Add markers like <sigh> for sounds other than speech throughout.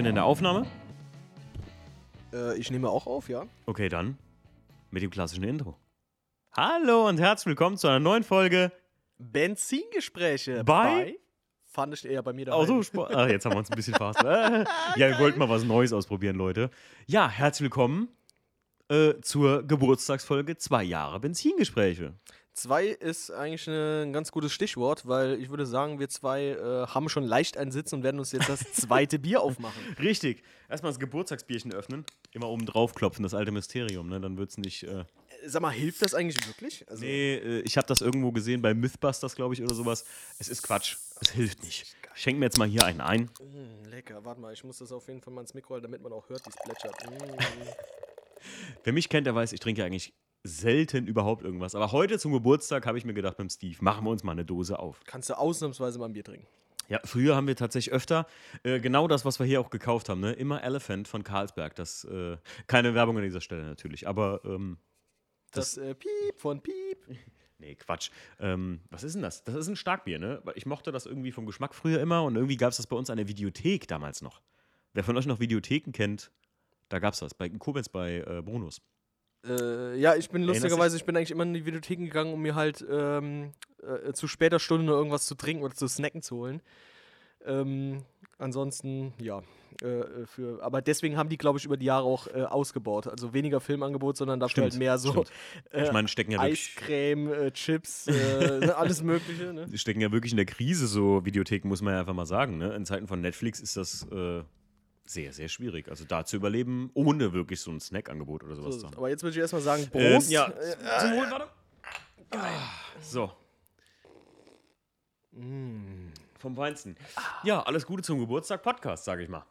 bin in der Aufnahme. Äh, ich nehme auch auf, ja. Okay, dann mit dem klassischen Intro. Hallo und herzlich willkommen zu einer neuen Folge. Benzingespräche Bei? Fand ich eher bei mir Oh, daheim. so ah, jetzt haben wir uns ein bisschen <laughs> fast. Äh, ja, wir wollten mal was Neues ausprobieren, Leute. Ja, herzlich willkommen äh, zur Geburtstagsfolge zwei Jahre Benzingespräche. Zwei ist eigentlich ein ganz gutes Stichwort, weil ich würde sagen, wir zwei äh, haben schon leicht einen Sitz und werden uns jetzt das <laughs> zweite Bier aufmachen. Richtig. Erstmal das Geburtstagsbierchen öffnen. Immer oben drauf klopfen, das alte Mysterium, ne? Dann wird's nicht. Äh, Äh, Sag mal, hilft das eigentlich wirklich? Also, nee, äh, ich habe das irgendwo gesehen bei Mythbusters, glaube ich, oder sowas. Es ist Quatsch. Es hilft nicht. Schenk mir jetzt mal hier einen ein. mh, lecker, warte mal, ich muss das auf jeden Fall mal ins Mikro halten, damit man auch hört, wie es plätschert. Mm. <laughs> Wer mich kennt, der weiß, ich trinke ja eigentlich selten überhaupt irgendwas. Aber heute zum Geburtstag habe ich mir gedacht, dem Steve, machen wir uns mal eine Dose auf. Kannst du ausnahmsweise mal ein Bier trinken. Ja, früher haben wir tatsächlich öfter äh, genau das, was wir hier auch gekauft haben, ne? Immer Elephant von Carlsberg. Das, äh, keine Werbung an dieser Stelle natürlich, aber ähm, Das, äh, Piep von Piep. <laughs> nee, Quatsch. Ähm, was ist denn das? Das ist ein Starkbier, ne? Weil Ich mochte das irgendwie vom Geschmack früher immer und irgendwie gab es das bei uns an der Videothek damals noch. Wer von euch noch Videotheken kennt, da gab es das. Bei in Koblenz bei äh, Brunos. Äh, ja, ich bin lustigerweise, ich bin eigentlich immer in die Videotheken gegangen, um mir halt ähm, äh, zu später Stunde irgendwas zu trinken oder zu snacken zu holen. Ähm, ansonsten, ja. Äh, für, aber deswegen haben die, glaube ich, über die Jahre auch äh, ausgebaut. Also weniger Filmangebot, sondern dafür Stimmt, halt mehr so äh, Ich meine, stecken ja wirklich. Eiscreme, äh, Chips, äh, <laughs> alles Mögliche. Ne? Die stecken ja wirklich in der Krise, so Videotheken, muss man ja einfach mal sagen. Ne? In Zeiten von Netflix ist das äh, sehr, sehr schwierig. Also da zu überleben, ohne wirklich so ein Snackangebot oder sowas So, zu haben. aber jetzt würde ich erstmal sagen, Ähm, Prost. ja, Äh, zum Wohl, warte. Ah, So, mm. vom Feinsten. Ja, alles Gute zum Geburtstag, Podcast, sage ich mal.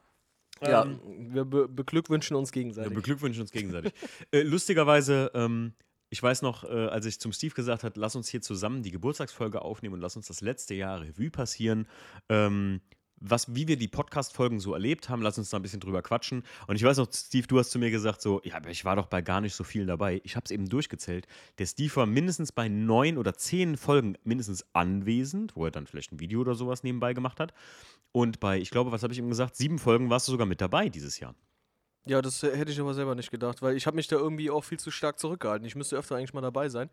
ja, Ähm, wir be beglückwünschen uns Wir gegenseitig. beglückwünschen uns gegenseitig. <laughs> äh, lustigerweise, ähm, ich weiß noch, äh, als ich zum Steve gesagt habe, lass uns hier zusammen die Geburtstagsfolge aufnehmen und lass uns das letzte Jahr Revue passieren. Ähm, was, wie wir die Podcast-Folgen so erlebt haben, lass uns da ein bisschen drüber quatschen. Und ich weiß noch, Steve, du hast zu mir gesagt, so, ja, aber ich war doch bei gar nicht so vielen dabei. Ich habe es eben durchgezählt. Der Steve war mindestens bei neun oder zehn Folgen mindestens anwesend, wo er dann vielleicht ein Video oder sowas nebenbei gemacht hat. Und bei, ich glaube, was habe ich ihm gesagt? Sieben Folgen warst du sogar mit dabei dieses Jahr. Ja, das äh, hätte ich aber selber nicht gedacht, weil ich habe mich da irgendwie auch viel zu stark zurückgehalten. Ich müsste öfter eigentlich mal dabei sein.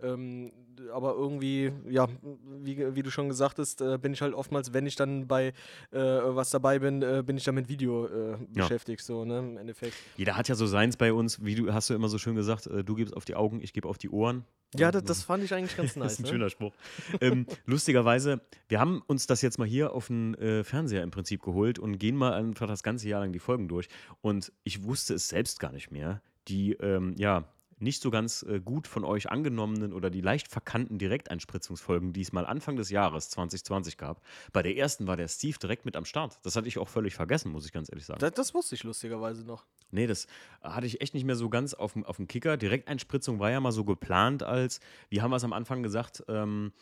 Ähm, aber irgendwie, ja, wie, wie du schon gesagt hast, äh, bin ich halt oftmals, wenn ich dann bei äh, was dabei bin, äh, bin ich dann mit Video äh, beschäftigt, so, ne, im Endeffekt. Jeder hat ja so seins bei uns, wie du hast du immer so schön gesagt, äh, du gibst auf die Augen, ich gebe auf die Ohren. Ja, das, das fand ich eigentlich ganz Das <laughs> nice. ist ein ne? schöner Spruch. ähm, lustigerweise, wir haben uns das jetzt mal hier auf den äh, Fernseher im Prinzip geholt und gehen mal einfach das ganze Jahr lang die Folgen durch. Und ich wusste es selbst gar nicht mehr. Die, ähm, ja, nicht so ganz äh, gut von euch angenommenen oder die leicht verkannten Direkteinspritzungsfolgen, die es mal Anfang des Jahres 2020 gab. Bei der ersten war der Steve direkt mit am Start. Das hatte ich auch völlig vergessen, muss ich ganz ehrlich sagen. Das, das wusste ich lustigerweise noch. Nee, das hatte ich echt nicht mehr so ganz auf dem, auf dem Kicker. Direkteinspritzung war ja mal so geplant als, wie haben wir es am Anfang gesagt, ähm,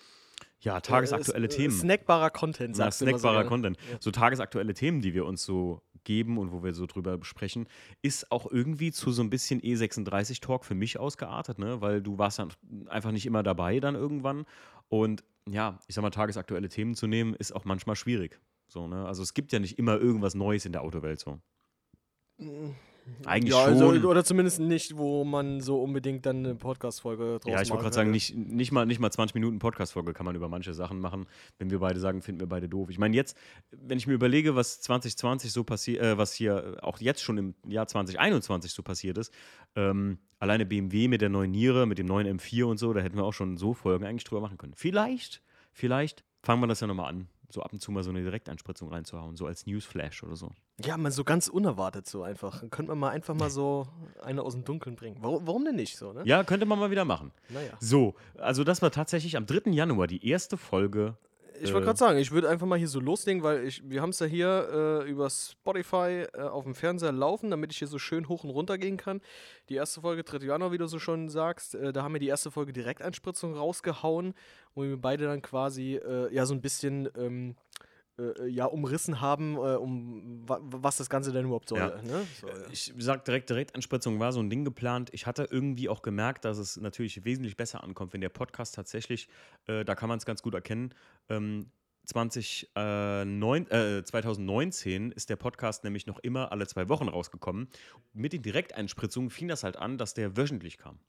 ja, tagesaktuelle Äh, s- äh, Themen. Snackbarer Content, Na, sagst so snackbarer gerne. Content. Ja. So tagesaktuelle Themen, die wir uns so geben und wo wir so drüber besprechen, ist auch irgendwie zu so ein bisschen E36-Talk für mich ausgeartet, ne? Weil du warst dann einfach nicht immer dabei dann irgendwann. Und ja, ich sag mal, tagesaktuelle Themen zu nehmen, ist auch manchmal schwierig. So, ne? Also es gibt ja nicht immer irgendwas Neues in der Autowelt so. Eigentlich ja, also, schon. oder zumindest nicht, wo man so unbedingt dann eine Podcast-Folge draus Ja, ich wollte gerade sagen, nicht, nicht, mal, nicht mal 20 Minuten Podcast-Folge kann man über manche Sachen machen, wenn wir beide sagen, finden wir beide doof. Ich meine, jetzt, wenn ich mir überlege, was 2020 so passiert, äh, was hier auch jetzt schon im Jahr 2021 so passiert ist, ähm, alleine BMW mit der neuen Niere, mit dem neuen M4 und so, da hätten wir auch schon so Folgen eigentlich drüber machen können. Vielleicht, vielleicht fangen wir das ja nochmal an, so ab und zu mal so eine Direkteinspritzung reinzuhauen, so als Newsflash oder so. Ja, mal so ganz unerwartet so einfach. Dann könnte man mal einfach mal so eine aus dem Dunkeln bringen. Warum, warum denn nicht so, ne? Ja, könnte man mal wieder machen. Naja. So, also das war tatsächlich am 3. Januar die erste Folge Ich wollte Äh. gerade sagen, ich würde einfach mal hier so loslegen, weil ich, wir haben es ja hier äh, über Spotify äh, auf dem Fernseher laufen, damit ich hier so schön hoch und runter gehen kann. Die erste Folge, 3. Januar, wie du so schon sagst, äh, da haben wir die erste Folge Direkteinspritzung rausgehauen, wo wir beide dann quasi äh, ja so ein bisschen ähm, äh, ja, umrissen haben, äh, um wa was das Ganze denn überhaupt soll. Ja. Ne? So, ja. Ich sag direkt, Direktanspritzung war so ein Ding geplant. Ich hatte irgendwie auch gemerkt, dass es natürlich wesentlich besser ankommt, wenn der Podcast tatsächlich, äh, da kann man es ganz gut erkennen, ähm, 20, äh, neun, äh, 2019 ist der Podcast nämlich noch immer alle zwei Wochen rausgekommen. Mit den Direkteinspritzungen fing das halt an, dass der wöchentlich kam.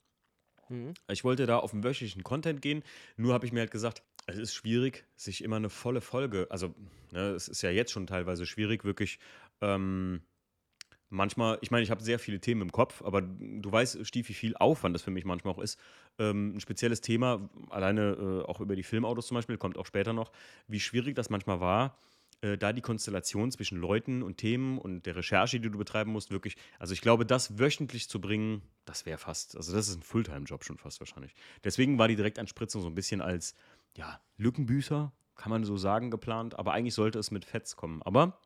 Mhm. Ich wollte da auf den wöchentlichen Content gehen, nur habe ich mir halt gesagt, es ist schwierig, sich immer eine volle Folge, also ne, es ist ja jetzt schon teilweise schwierig, wirklich ähm, manchmal, ich meine, ich habe sehr viele Themen im Kopf, aber du weißt, Stief, wie viel Aufwand das für mich manchmal auch ist. Ähm, ein spezielles Thema, alleine äh, auch über die Filmautos zum Beispiel, kommt auch später noch, wie schwierig das manchmal war, äh, da die Konstellation zwischen Leuten und Themen und der Recherche, die du betreiben musst, wirklich, also ich glaube, das wöchentlich zu bringen, das wäre fast, also das ist ein Fulltime-Job schon fast wahrscheinlich. Deswegen war die Direktanspritzung so ein bisschen als, ja, Lückenbüßer, kann man so sagen, geplant, aber eigentlich sollte es mit Fets kommen. Aber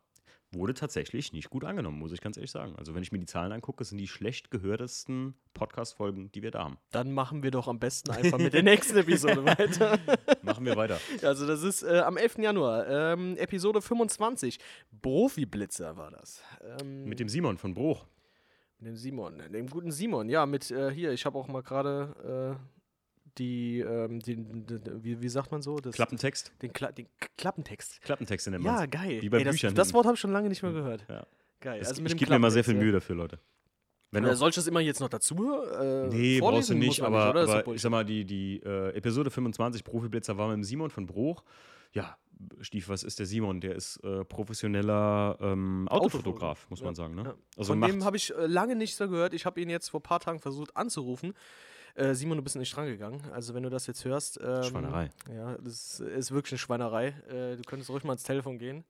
wurde tatsächlich nicht gut angenommen, muss ich ganz ehrlich sagen. Also wenn ich mir die Zahlen angucke, sind die schlecht gehörtesten Podcast-Folgen, die wir da haben. Dann machen wir doch am besten einfach mit der nächsten Episode <laughs> weiter. Machen wir weiter. Also das ist äh, am 11. Januar, ähm, Episode 25. Profi-Blitzer war das. Ähm, Mit dem Simon von Bruch. mit dem Simon, dem guten Simon. Ja, mit äh, hier, ich habe auch mal gerade äh, die, ähm, den, den, wie, wie sagt man so? Das, Klappentext. Den, Kla den K Klappentext. Klappentexte nennt Ja, man geil. Wie bei Ey, das, Büchern das. Wort habe ich schon lange nicht mehr gehört. Ja. Geil. Das, also ich gebe mir mal sehr Klappentext, viel Mühe dafür, Leute. Wenn Äh, soll ich das immer jetzt noch dazu? Äh, nee, brauchst du nicht, man aber, doch aber ich sag mal, die, die äh, Episode 25 Profiblitzer war mit dem Simon von Bruch. Ja, Stief, was ist der Simon? Der ist äh, professioneller ähm, Autofotograf, muss man Ja, sagen. Ne? ja. Also Von dem habe ich äh, lange nichts mehr gehört. Ich habe ihn jetzt vor ein paar Tagen versucht anzurufen. Äh, Simon, du bist nicht drangegangen. Also, wenn du das jetzt hörst. Ähm, Schweinerei. Ja, das ist wirklich eine Schweinerei. Äh, du könntest ruhig mal ins Telefon gehen.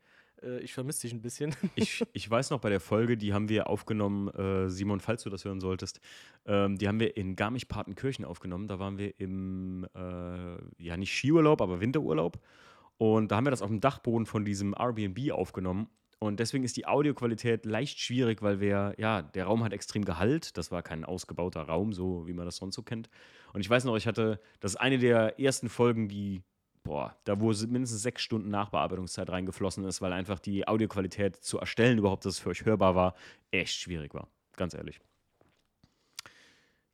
Äh, ich vermisse dich ein bisschen. <laughs> Ich, ich weiß noch bei der Folge, die haben wir aufgenommen, äh, Simon, falls du das hören solltest, ähm, die haben wir in Garmisch-Partenkirchen aufgenommen. Da waren wir im, äh, ja nicht Skiurlaub, aber Winterurlaub. Und da haben wir das auf dem Dachboden von diesem Airbnb aufgenommen. Und deswegen ist die Audioqualität leicht schwierig, weil wir, ja, der Raum hat extrem Gehalt. Das war kein ausgebauter Raum, so wie man das sonst so kennt. Und ich weiß noch, ich hatte, das ist eine der ersten Folgen, die, boah, da wo mindestens sechs Stunden Nachbearbeitungszeit reingeflossen ist, weil einfach die Audioqualität zu erstellen, überhaupt, dass es für euch hörbar war, echt schwierig war. Ganz ehrlich.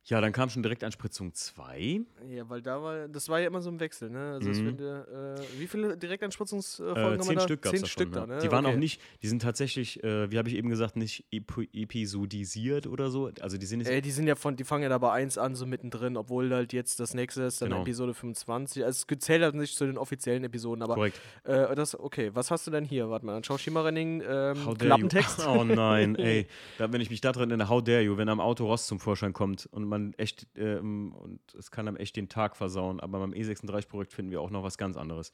Ja, dann kam schon direkt Anspritzung 2. ja, weil da war, das war ja immer so ein Wechsel, ne? Also, Mhm. wird, äh, wie viele Direktanspritzungsfolgen Äh, haben wir zehn da? Stück es Zehn Stück da, davon. ne? Die waren Okay. auch nicht, die sind tatsächlich, äh, wie habe ich eben gesagt, nicht epi episodisiert oder so. Also die sind jetzt Ey, die sind ja von, die fangen ja da bei 1 an, so mittendrin, obwohl halt jetzt das nächste ist, dann Genau. Episode 25. Also es zählt halt nicht zu den offiziellen Episoden, aber korrekt. äh, das, okay, was hast du denn hier? Warte mal, dann schau Schimmerrenning, ähm, Klappentext. <laughs> Oh nein, <laughs> ey. Da, wenn ich mich da drin in How dare you, wenn am Auto Rost zum Vorschein kommt und man echt, ähm, und es kann einem echt den Tag versauen, aber beim E36-Projekt finden wir auch noch was ganz anderes.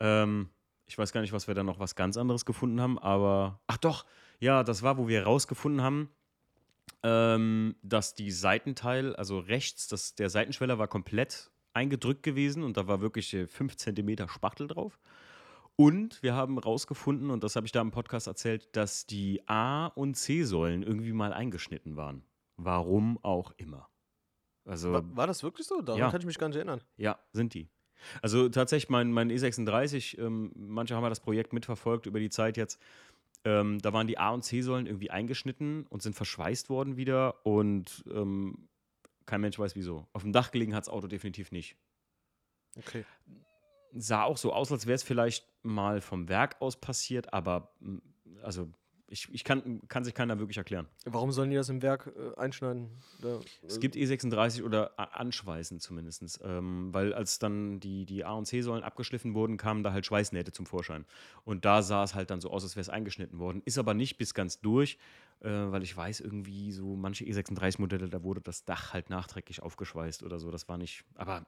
Ähm, ich weiß gar nicht, was wir da noch was ganz anderes gefunden haben, aber, ach doch, ja, das war, wo wir rausgefunden haben, ähm, dass die Seitenteil, also rechts, das, der Seitenschweller war komplett eingedrückt gewesen und da war wirklich 5 cm Spachtel drauf. Und wir haben rausgefunden, und das habe ich da im Podcast erzählt, dass die A- und C-Säulen irgendwie mal eingeschnitten waren. Warum auch immer. Also, War, war das wirklich so? Daran Ja. kann ich mich gar nicht erinnern. ja, sind die. Also tatsächlich, mein, mein E36, ähm, manche haben ja das Projekt mitverfolgt über die Zeit jetzt. Ähm, da waren die A- und C-Säulen irgendwie eingeschnitten und sind verschweißt worden wieder und ähm, kein Mensch weiß wieso. Auf dem Dach gelegen hat das Auto definitiv nicht. Okay. Sah auch so aus, als wäre es vielleicht mal vom Werk aus passiert, aber mm, also ich, ich kann, kann sich keiner wirklich erklären. Warum sollen die das im Werk äh, einschneiden? Da, Es äh, gibt E36 oder a- anschweißen zumindest, ähm, weil als dann die, die A- und C-Säulen abgeschliffen wurden, kamen da halt Schweißnähte zum Vorschein. Und da sah es halt dann so aus, als wäre es eingeschnitten worden. Ist aber nicht bis ganz durch, äh, weil ich weiß irgendwie so manche E36-Modelle, da wurde das Dach halt nachträglich aufgeschweißt oder so. Das war nicht, aber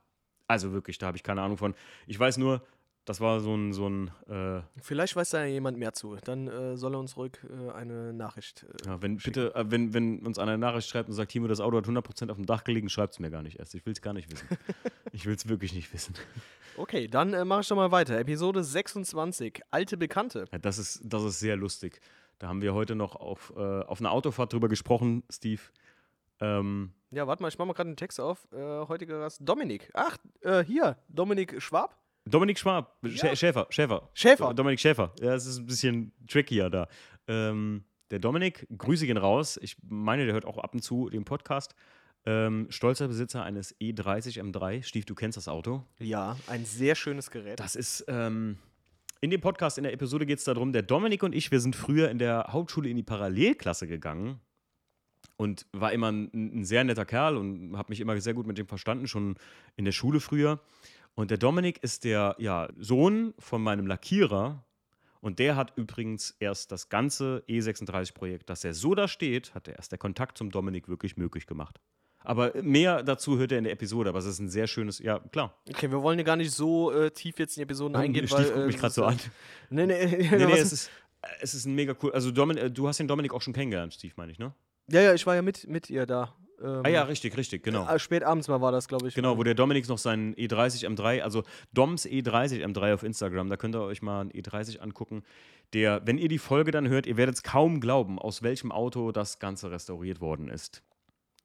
also wirklich, da habe ich keine Ahnung von. Ich weiß nur, das war so ein, so ein äh, Vielleicht weiß da jemand mehr zu. Dann äh, soll er uns ruhig äh, eine Nachricht. Äh, ja, wenn, schicken. bitte, äh, wenn, wenn uns einer eine Nachricht schreibt und sagt, Timo, das Auto hat 100% auf dem Dach gelegen, schreibt es mir gar nicht erst. Ich will es gar nicht wissen. <laughs> ich will es wirklich nicht wissen. Okay, dann äh, mache ich doch mal weiter. Episode 26, alte Bekannte. Ja, das, ist, das ist sehr lustig. Da haben wir heute noch auf, auf einer Autofahrt drüber gesprochen, Steve. Ähm, Ja, warte mal, ich mache mal gerade den Text auf. Heutiger Gast Dominik. Ach, hier, Dominik Schwab. Dominik Schwab, Ja. Schä Schäfer, Schäfer. Schäfer. Dominik Schäfer. Ja, es ist ein bisschen trickier da. Ähm, der Dominik, Grüße gehen raus. Ich meine, der hört auch ab und zu den Podcast. Ähm, stolzer Besitzer eines E30 M3. Stief, du kennst das Auto. Ja, ein sehr schönes Gerät. Das ist, ähm, in dem Podcast, in der Episode geht es darum, der Dominik und ich, wir sind früher in der Hauptschule in die Parallelklasse gegangen und war immer ein, ein sehr netter Kerl und habe mich immer sehr gut mit dem verstanden, schon in der Schule früher. Und der Dominik ist der ja, Sohn von meinem Lackierer. Und der hat übrigens erst das ganze E36-Projekt, dass er so da steht, hat er erst der Kontakt zum Dominik wirklich möglich gemacht. Aber mehr dazu hört er in der Episode, aber es ist ein sehr schönes, ja, klar. Okay, wir wollen ja gar nicht so äh, tief jetzt in die Episoden eingehen, Stief weil. <laughs> äh, mich gerade so an. <laughs> Nee, nee, Nee, <laughs> nee, was- es ist, es ist ein mega cool. Also, Domin, du hast den Dominik auch schon kennengelernt, Steve, meine ich, ne? ja, ja, ich war ja mit, mit ihr da. Ähm, Ah ja, richtig, richtig, genau. äh, Spät abends mal war das, glaube ich. Genau, wo der Dominik noch seinen E30 M3, also Doms E30 M3 auf Instagram, da könnt ihr euch mal einen E30 angucken. Der, wenn ihr die Folge dann hört, ihr werdet es kaum glauben, aus welchem Auto das Ganze restauriert worden ist.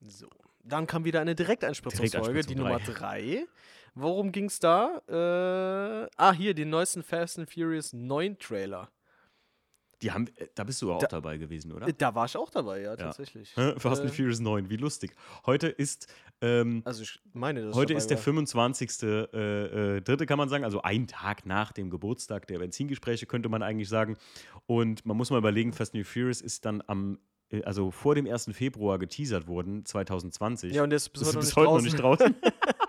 So. Dann kam wieder eine Direktanspritzungsfolge, die Nummer Direktanspritzung 3. Worum ging es da? Äh, ah, hier, den neuesten Fast and Furious 9 Trailer. Die haben, äh, da bist du auch Da- dabei gewesen, oder? Äh, Da war ich auch dabei, ja, tatsächlich. Hä? Fast and Äh, Furious 9, wie lustig. Heute ist, ähm, Also, ich meine, ich heute ist der war. 25. Äh, äh, dritte, kann man sagen, also ein Tag nach dem Geburtstag der Benzingespräche, könnte man eigentlich sagen. Und man muss mal überlegen, Fast and Furious ist dann am, äh, also vor dem 1. Februar geteasert worden, 2020. Ja, und der ist bis das heute, ist noch, bis heute noch nicht draußen. <laughs>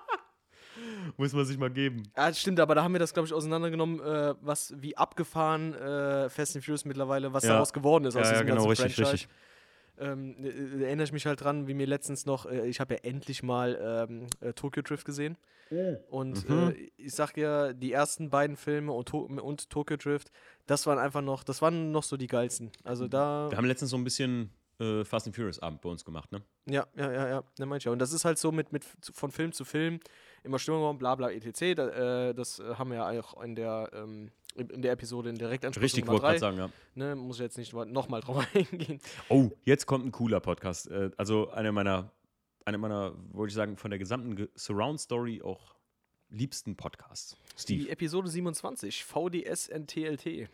<laughs> muss man sich mal geben. Ja, stimmt, aber da haben wir das, glaube ich, auseinandergenommen, äh, was wie abgefahren äh, Fast and Furious mittlerweile, was Ja. daraus geworden ist aus Ja, ja, diesem genau, ganzen richtig, Franchise. richtig. Ähm, äh, äh, erinnere ich mich halt dran, wie mir letztens noch, äh, ich habe ja endlich mal ähm, äh, Tokyo Drift gesehen. Und Mhm. äh, ich sag ja, die ersten beiden Filme und, to und Tokyo Drift, das waren einfach noch, das waren noch so die geilsten. Also da. Wir haben letztens so ein bisschen äh, Fast and Furious Abend bei uns gemacht, ne? Ja, ja, ja, ja, ne, ja. Und das ist halt so mit, mit von Film zu Film immer Stimmung, bla bla etc. Da, äh, das äh, haben wir ja auch in der, ähm, in der Episode in Direktansprechung Richtig, Nummer drei. sagen, ja. Ne, muss ich jetzt nicht nochmal drauf <laughs> eingehen. Oh, jetzt kommt ein cooler Podcast. Äh, also einer meiner, einer meiner, wollte ich sagen, von der gesamten Ge- Surround Story auch liebsten Podcasts. Steve. Die Episode 27, VDS NTLT.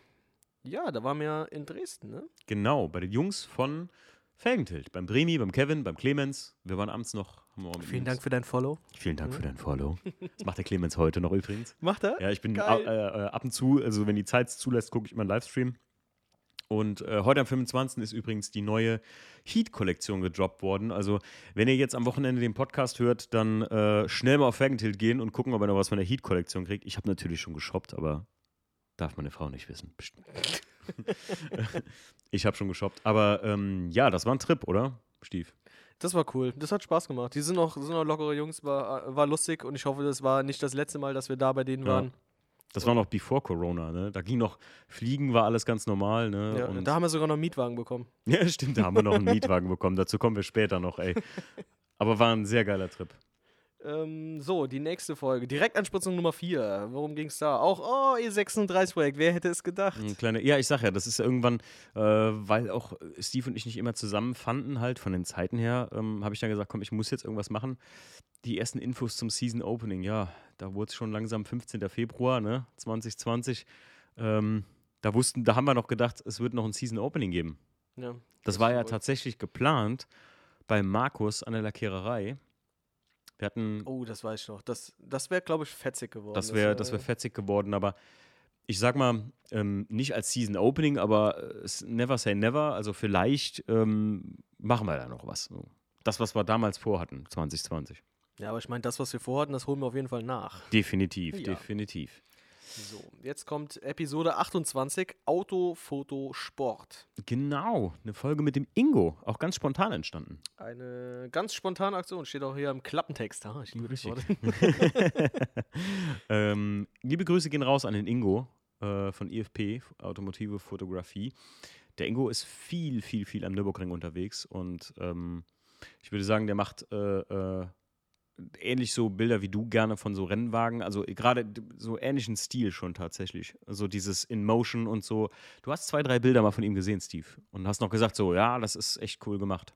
Ja, da waren wir in Dresden, ne? Genau, bei den Jungs von Felgentilt. Beim Bremi, beim Kevin, beim Clemens. Wir waren abends noch. Mit Vielen Dank für dein Follow. Vielen Dank für dein Follow. Das macht der Clemens heute noch übrigens. Macht er? Ja, ich bin Geil. äh, äh, ab und zu, also wenn die Zeit es zulässt, gucke ich mal einen Livestream. Und äh, heute am 25. ist übrigens die neue Heat-Kollektion gedroppt worden. Also, wenn ihr jetzt am Wochenende den Podcast hört, dann äh, schnell mal auf Felgentilt gehen und gucken, ob ihr noch was von der Heat-Kollektion kriegt. Ich habe natürlich schon geshoppt, aber darf meine Frau nicht wissen. <laughs> <laughs> Ich habe schon geshoppt. Aber ähm, ja, das war ein Trip, oder, Stief? Das war cool. Das hat Spaß gemacht. Die sind auch, sind auch lockere Jungs, war, war lustig und ich hoffe, das war nicht das letzte Mal, dass wir da bei denen Ja. waren. Das war noch bevor Corona, ne? Da ging noch, Fliegen war alles ganz normal, ne? Ja, Und- da haben wir sogar noch einen Mietwagen bekommen. <laughs> Ja, stimmt, da haben wir noch einen Mietwagen bekommen. Dazu kommen wir später noch, ey. <laughs> Aber war ein sehr geiler Trip. Ähm, so, die nächste Folge. Direktanspritzung Nummer 4. Worum ging es da? Auch, oh, E36-Projekt. Wer hätte es gedacht? Ein kleiner, ja, ich sag ja, das ist ja irgendwann, äh, weil auch Steve und ich nicht immer zusammen fanden, halt von den Zeiten her, ähm, habe ich dann gesagt, komm, ich muss jetzt irgendwas machen. Die ersten Infos zum Season Opening, ja, da wurde es schon langsam 15. Februar, ne, 2020. Ähm, da wussten, da haben wir noch gedacht, es wird noch ein Season Opening geben. Ja. Das war ja verrückt. tatsächlich geplant bei Markus an der Lackiererei. Wir hatten Oh, das weiß ich noch. Das, das wäre, glaube ich, fetzig geworden. Das wäre das wär fetzig geworden, aber ich sag mal, ähm, nicht als Season Opening, aber äh, never say never. Also vielleicht ähm, machen wir da noch was. Das, was wir damals vorhatten, 2020. Ja, aber ich meine, das, was wir vorhatten, das holen wir auf jeden Fall nach. Definitiv, Ja. definitiv. So, jetzt kommt Episode 28, Auto, Foto, Sport. Genau, eine Folge mit dem Ingo, auch ganz spontan entstanden. Eine ganz spontane Aktion, steht auch hier im Klappentext. Ah, ich liebe Richtig. <laughs> Ähm, liebe Grüße gehen raus an den Ingo äh, von IFP, Automotive Fotografie. Der Ingo ist viel, viel, viel am Nürburgring unterwegs und ähm, ich würde sagen, der macht äh, äh, ähnlich so Bilder wie du gerne von so Rennwagen, also gerade so ähnlichen Stil schon tatsächlich. Also dieses In Motion und so. Du hast zwei, drei Bilder mal von ihm gesehen, Steve, und hast noch gesagt, so, ja, das ist echt cool gemacht.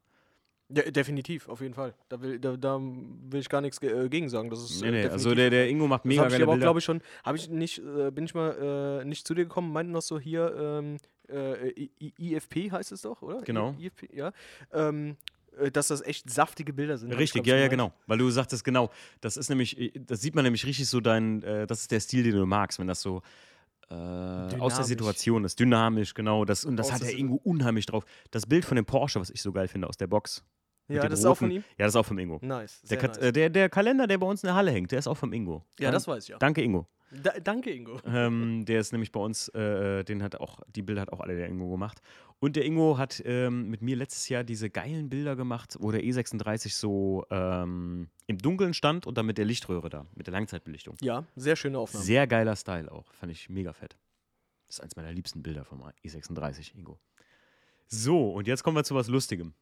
Ja, definitiv, auf jeden Fall. Da will, da, da will ich gar nichts äh, gegen sagen. Das ist, Nee, äh, nee, definitiv also der, der Ingo macht Das mega habe ich geile aber Bilder. glaube ich, schon. Habe ich nicht, äh, bin ich mal äh, nicht zu dir gekommen, meinten noch so hier, ähm, äh, IFP heißt es doch, oder? Genau. IFP, ja. Ähm, äh, dass das echt saftige Bilder sind. ich, Richtig, ja, ja, genau. Weil du sagtest genau, das ist nämlich, äh, das sieht man nämlich richtig so dein, äh, das ist der Stil, den du magst, wenn das so, aus der. Situation ist, dynamisch, genau. Das, und das Aus hat Si- Ingo unheimlich drauf. Das Bild von dem Porsche, was ich so geil finde, aus der Box. Ja, das ist auch von ihm. Ja, das ist auch vom Ingo. Nice. Der, nice. äh, der, der Kalender, der bei uns in der Halle hängt, der ist auch vom Ingo. ja, Dank- das weiß ich ja. Danke, Ingo. Da, danke, Ingo. <laughs> ähm, der ist nämlich bei uns, äh, den hat auch, die Bilder hat auch alle der Ingo gemacht. Und der Ingo hat ähm, mit mir letztes Jahr diese geilen Bilder gemacht, wo der E36 so ähm, im Dunkeln stand und dann mit der Lichtröhre da, mit der Langzeitbelichtung. Ja, sehr schöne Aufnahme. Sehr geiler Style auch, fand ich mega fett. Das ist eins meiner liebsten Bilder vom E36, Ingo. So, und jetzt kommen wir zu was Lustigem.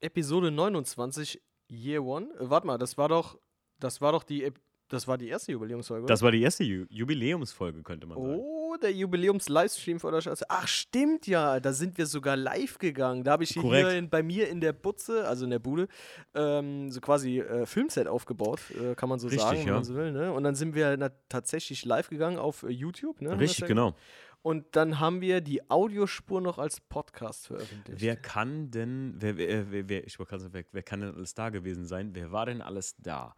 Episode 29, Year One. Äh, warte mal, das war doch, das war doch die, Ep das war die erste Jubiläumsfolge. Das war die erste Ju Jubiläumsfolge, könnte man sagen. Oh, der Jubiläums-Livestream von der Scheiße. Ach, stimmt ja. Da sind wir sogar live gegangen. Da habe ich hier in, bei mir in der Butze, also in der Bude, ähm, so quasi äh, Filmset aufgebaut, äh, kann man so Richtig, sagen, wenn ja. man so will. Ne? Und dann sind wir na, tatsächlich live gegangen auf äh, YouTube. Ne? Richtig, genau. Und dann haben wir die Audiospur noch als Podcast veröffentlicht. Wer kann denn, wer, wer, wer, ich wollte gerade sagen, wer, wer kann denn alles da gewesen sein? Wer war denn alles da?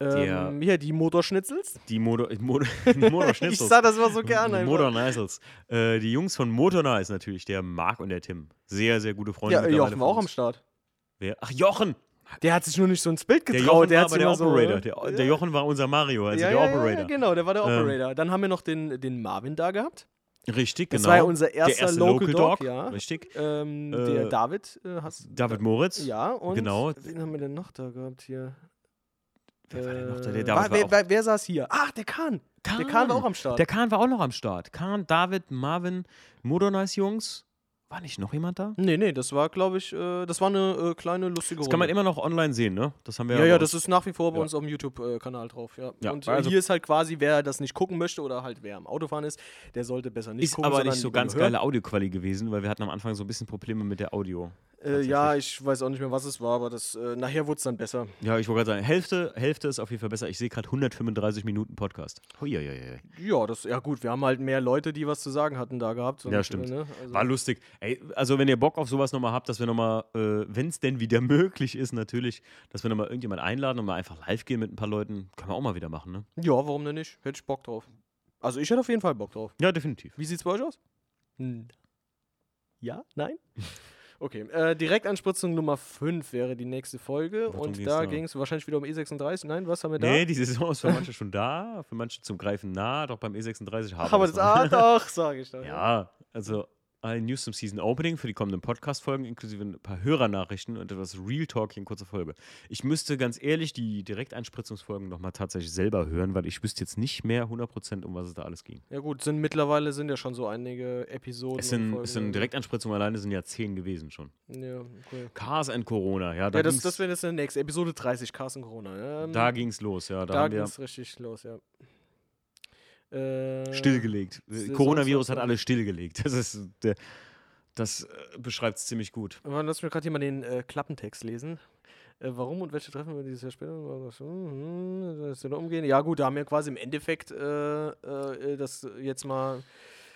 Der- ähm, hier, die Motorschnitzels. Die Motor, <laughs> Motor, Motor <laughs> Ich sag das mal so gerne. Die Motor Nicels. Äh, die Jungs von Motor Nice natürlich, der Marc und der Tim. Sehr, sehr gute Freunde. Ja, mittlerweile Jochen war auch am. Start. Hat Ach, Jochen! Der hat sich nur nicht so ins Bild Der getraut. Jochen der war der immer so, Operator. Der, der Jochen war unser Mario, also ja, der ja, Ja, Operator. ja, genau, der war der Ähm, Operator. Dann haben wir noch den, den Marvin da gehabt. Richtig, Das genau. war ja unser erster der erste Local, Dog, Dog, ja. Richtig. Ähm, Äh, der David äh, hast David Moritz. Ja, und Genau. wen haben wir denn noch da gehabt hier? Wer war denn noch da? Äh, Der war, David war wer, auch- wer, wer saß hier? Ach, der Kahn. Der Kahn war auch am Start. Der Kahn war auch noch am Start. Kahn, David, Marvin, Motor Nice Jungs. War nicht noch jemand da? nee, nee, das war, glaube ich, äh, das war eine äh, kleine lustige Das kann man Runde. immer noch online sehen, ne? Das haben wir Ja, ja, bei das ist nach wie vor bei Ja. uns auf dem YouTube-Kanal drauf, ja. Ja, und äh, also- hier ist halt quasi, wer das nicht gucken möchte oder halt wer am Autofahren ist, der sollte besser nicht Ist gucken. aber sondern nicht so ganz hören. geile Audioqualität gewesen, weil wir hatten am Anfang so ein bisschen Probleme mit der Audio. Äh, ja, ich weiß auch nicht mehr, was es war, aber das, äh, nachher wurde es dann besser. Ja, ich wollte gerade sagen, Hälfte, Hälfte ist auf jeden Fall besser. Ich sehe gerade 135 Minuten Podcast. Huiuiui. Ja, das, ja gut, wir haben halt mehr Leute, die was zu sagen hatten da gehabt. Ja, stimmt. Ne? also, War lustig. Ey, also wenn ihr Bock auf sowas nochmal habt, dass wir nochmal, äh, wenn es denn wieder <laughs> möglich ist, natürlich, dass wir nochmal irgendjemand einladen und mal einfach live gehen mit ein paar Leuten, können wir auch mal wieder machen, ne? ja, warum denn nicht? Hätte ich Bock drauf. Also ich hätte auf jeden Fall Bock drauf. Ja, definitiv. Wie sieht's bei euch aus? Hm. Ja? Nein? <laughs> Okay, äh, Direktanspritzung Nummer 5 wäre die nächste Folge. Worum und da ging es wahrscheinlich wieder um E36. Nein, was haben wir da? Nee, die Saison ist für manche schon da, für manche zum Greifen nah, doch beim E36 haben Ach, aber wir das, ah, doch, sage ich doch. <laughs> Ja, also alle News zum Season Opening für die kommenden Podcast-Folgen, inklusive ein paar Hörernachrichten und etwas Real Talk in kurzer Folge. Ich müsste ganz ehrlich die Direkteinspritzungsfolgen nochmal tatsächlich selber hören, weil ich wüsste jetzt nicht mehr 100% um was es da alles ging. Ja gut, sind mittlerweile sind ja schon so einige Episoden. Es sind, es sind Direkteinspritzungen alleine sind ja 10 gewesen schon. Ja, okay. Cars and Corona, ja, da Ja, das, ging's, das wäre jetzt der nächste. Episode 30, Carsten Corona. Ähm, da ging's los, ja. Da, da haben ging wir es richtig los, ja. Äh, stillgelegt. Saison Coronavirus hat 20. alles stillgelegt. Das ist der, das äh, beschreibt es ziemlich gut. Lass mich gerade hier mal den äh, Klappentext lesen. Äh, warum und welche Treffen wir dieses Jahr später? Hm, Das soll umgehen. Ja, gut, da haben wir quasi im Endeffekt äh, das jetzt mal.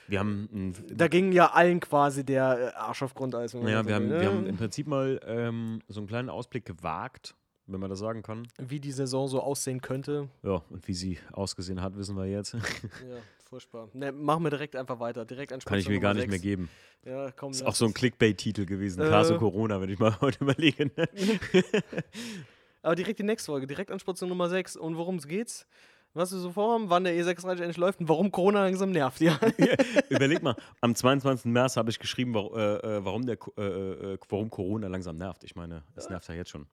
Wir haben Da ging ja allen quasi der Arsch auf Grundeis. Ja, so wir haben, will, wir ne? haben im Prinzip mal ähm, so einen kleinen Ausblick gewagt, wenn man das sagen kann. Wie die Saison so aussehen könnte. Ja, und wie sie ausgesehen hat, wissen wir jetzt. <laughs> Ja, furchtbar. Ne, machen wir direkt einfach weiter. Direkt Kann ich mir gar nicht mehr geben. Ja, komm. Ist auch so ein. Clickbait-Titel gewesen. Äh. Und Corona, wenn ich mal <laughs> heute überlege. ne? <laughs> Aber direkt die nächste Folge, Direktanspritzung Nummer 6. Und worum es geht's? Was wir so vorhaben, wann der E36 endlich läuft und warum Corona langsam nervt, ja. Überleg mal, am 22. März habe ich geschrieben, warum, äh, äh, warum, der, äh, warum Corona langsam nervt. Ich meine, es nervt ja jetzt schon.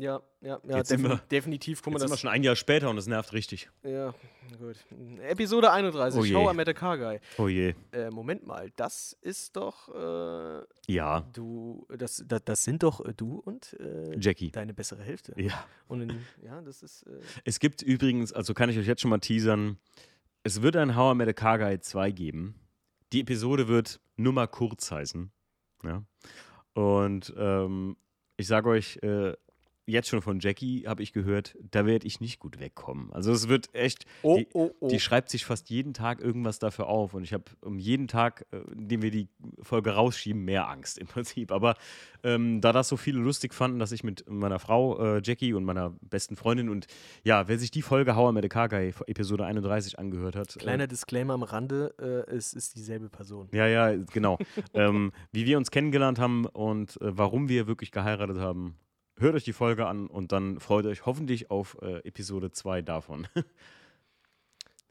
Ja, ja, ja, Jetzt defini wir- definitiv. Guck mal, Jetzt sind wir das, schon ein Jahr später und es nervt richtig. ja, gut. Episode 31, Oh je. How I Met a Car Guy. Oh je. Äh, Moment mal, das ist doch, äh, Ja, du, das, das, das sind doch äh, du und äh, Jackie. deine bessere Hälfte. Ja. Und in, ja, das ist, äh, Es gibt übrigens, also kann ich euch jetzt schon mal teasern, es wird ein How I Met a Car Guy 2 geben. Die Episode wird Nummer kurz heißen. Ja. Und ähm, ich sage euch, äh, jetzt schon von Jackie habe ich gehört, da werde ich nicht gut wegkommen. Also es wird echt, Oh, die, oh, oh. die schreibt sich fast jeden Tag irgendwas dafür auf und ich habe um jeden Tag, äh, in dem wir die Folge rausschieben, mehr Angst im Prinzip. Aber ähm, da das so viele lustig fanden, dass ich mit meiner Frau äh, Jackie und meiner besten Freundin und ja, wer sich die Folge How I Met a Episode 31 angehört hat, äh, Kleiner Disclaimer am Rande, äh, es ist dieselbe Person. ja, ja, genau. <laughs> ähm, wie wir uns kennengelernt haben und äh, warum wir wirklich geheiratet haben. Hört euch die Folge an und dann freut euch hoffentlich auf äh, Episode 2 davon. <laughs>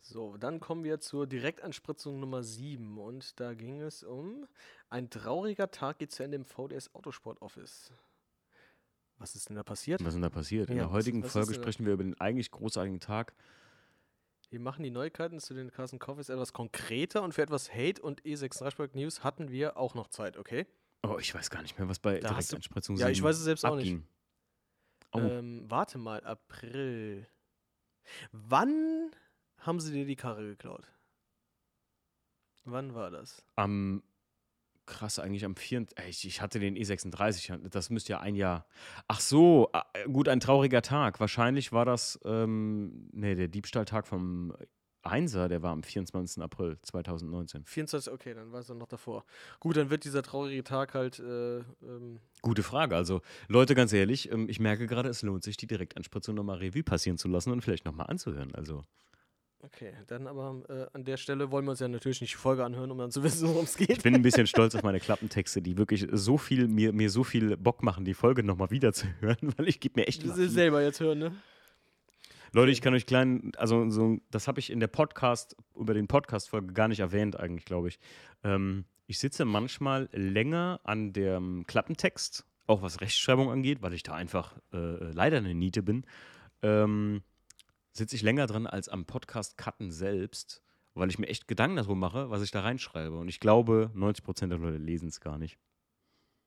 So, dann kommen wir zur Direktanspritzung Nummer 7 und da ging es um ein trauriger Tag geht zu Ende im VDS Autosport Office. Was ist denn da passiert? Was ist denn da passiert? In Ja, der was- heutigen was ist Folge sprechen wir über den eigentlich großartigen Tag. Wir machen die Neuigkeiten zu den Carsten Coffees etwas konkreter und für etwas Hate und E36 News hatten wir auch noch Zeit, okay? Oh, ich weiß gar nicht mehr, was bei Da hast du- Direktanspritzung Ja, ich 7 weiß es selbst auch nicht. Oh, Ähm, warte mal, April. Wann haben sie dir die Karre geklaut? Wann war das? am krass eigentlich am 4. Ey, Ich, ich hatte den E36, das müsste ja ein Jahr. Ach so, äh, gut, ein trauriger Tag. Wahrscheinlich war das, ähm, nee, der Diebstahltag vom Einser, der war am 24. April 2019. 24, okay, dann war es dann noch davor. Gut, dann wird dieser traurige Tag halt, äh, ähm, Gute Frage. Also, Leute, ganz ehrlich, ähm, ich merke gerade, es lohnt sich, die Direktanspritzung nochmal Revue passieren zu lassen und vielleicht nochmal anzuhören. Also, okay, dann aber äh, an der Stelle wollen wir uns ja natürlich nicht die Folge anhören, um dann zu <laughs> wissen, worum es geht. ich bin ein bisschen stolz auf meine Klappentexte, die wirklich so viel, mir, mir so viel Bock machen, die Folge nochmal wieder zu <laughs> hören, weil ich gebe mir echt Du willst selber jetzt hören, ne? Leute, ich kann euch klein, also so, das habe ich in der Podcast, über den Podcast-Folge gar nicht erwähnt, eigentlich, glaube ich. Ähm, ich sitze manchmal länger an dem Klappentext, auch was Rechtschreibung angeht, weil ich da einfach äh, leider eine Niete bin. Ähm, sitze ich länger dran als am Podcast-Cutten selbst, weil ich mir echt Gedanken darum mache, was ich da reinschreibe. Und ich glaube, 90% der Leute lesen es gar nicht.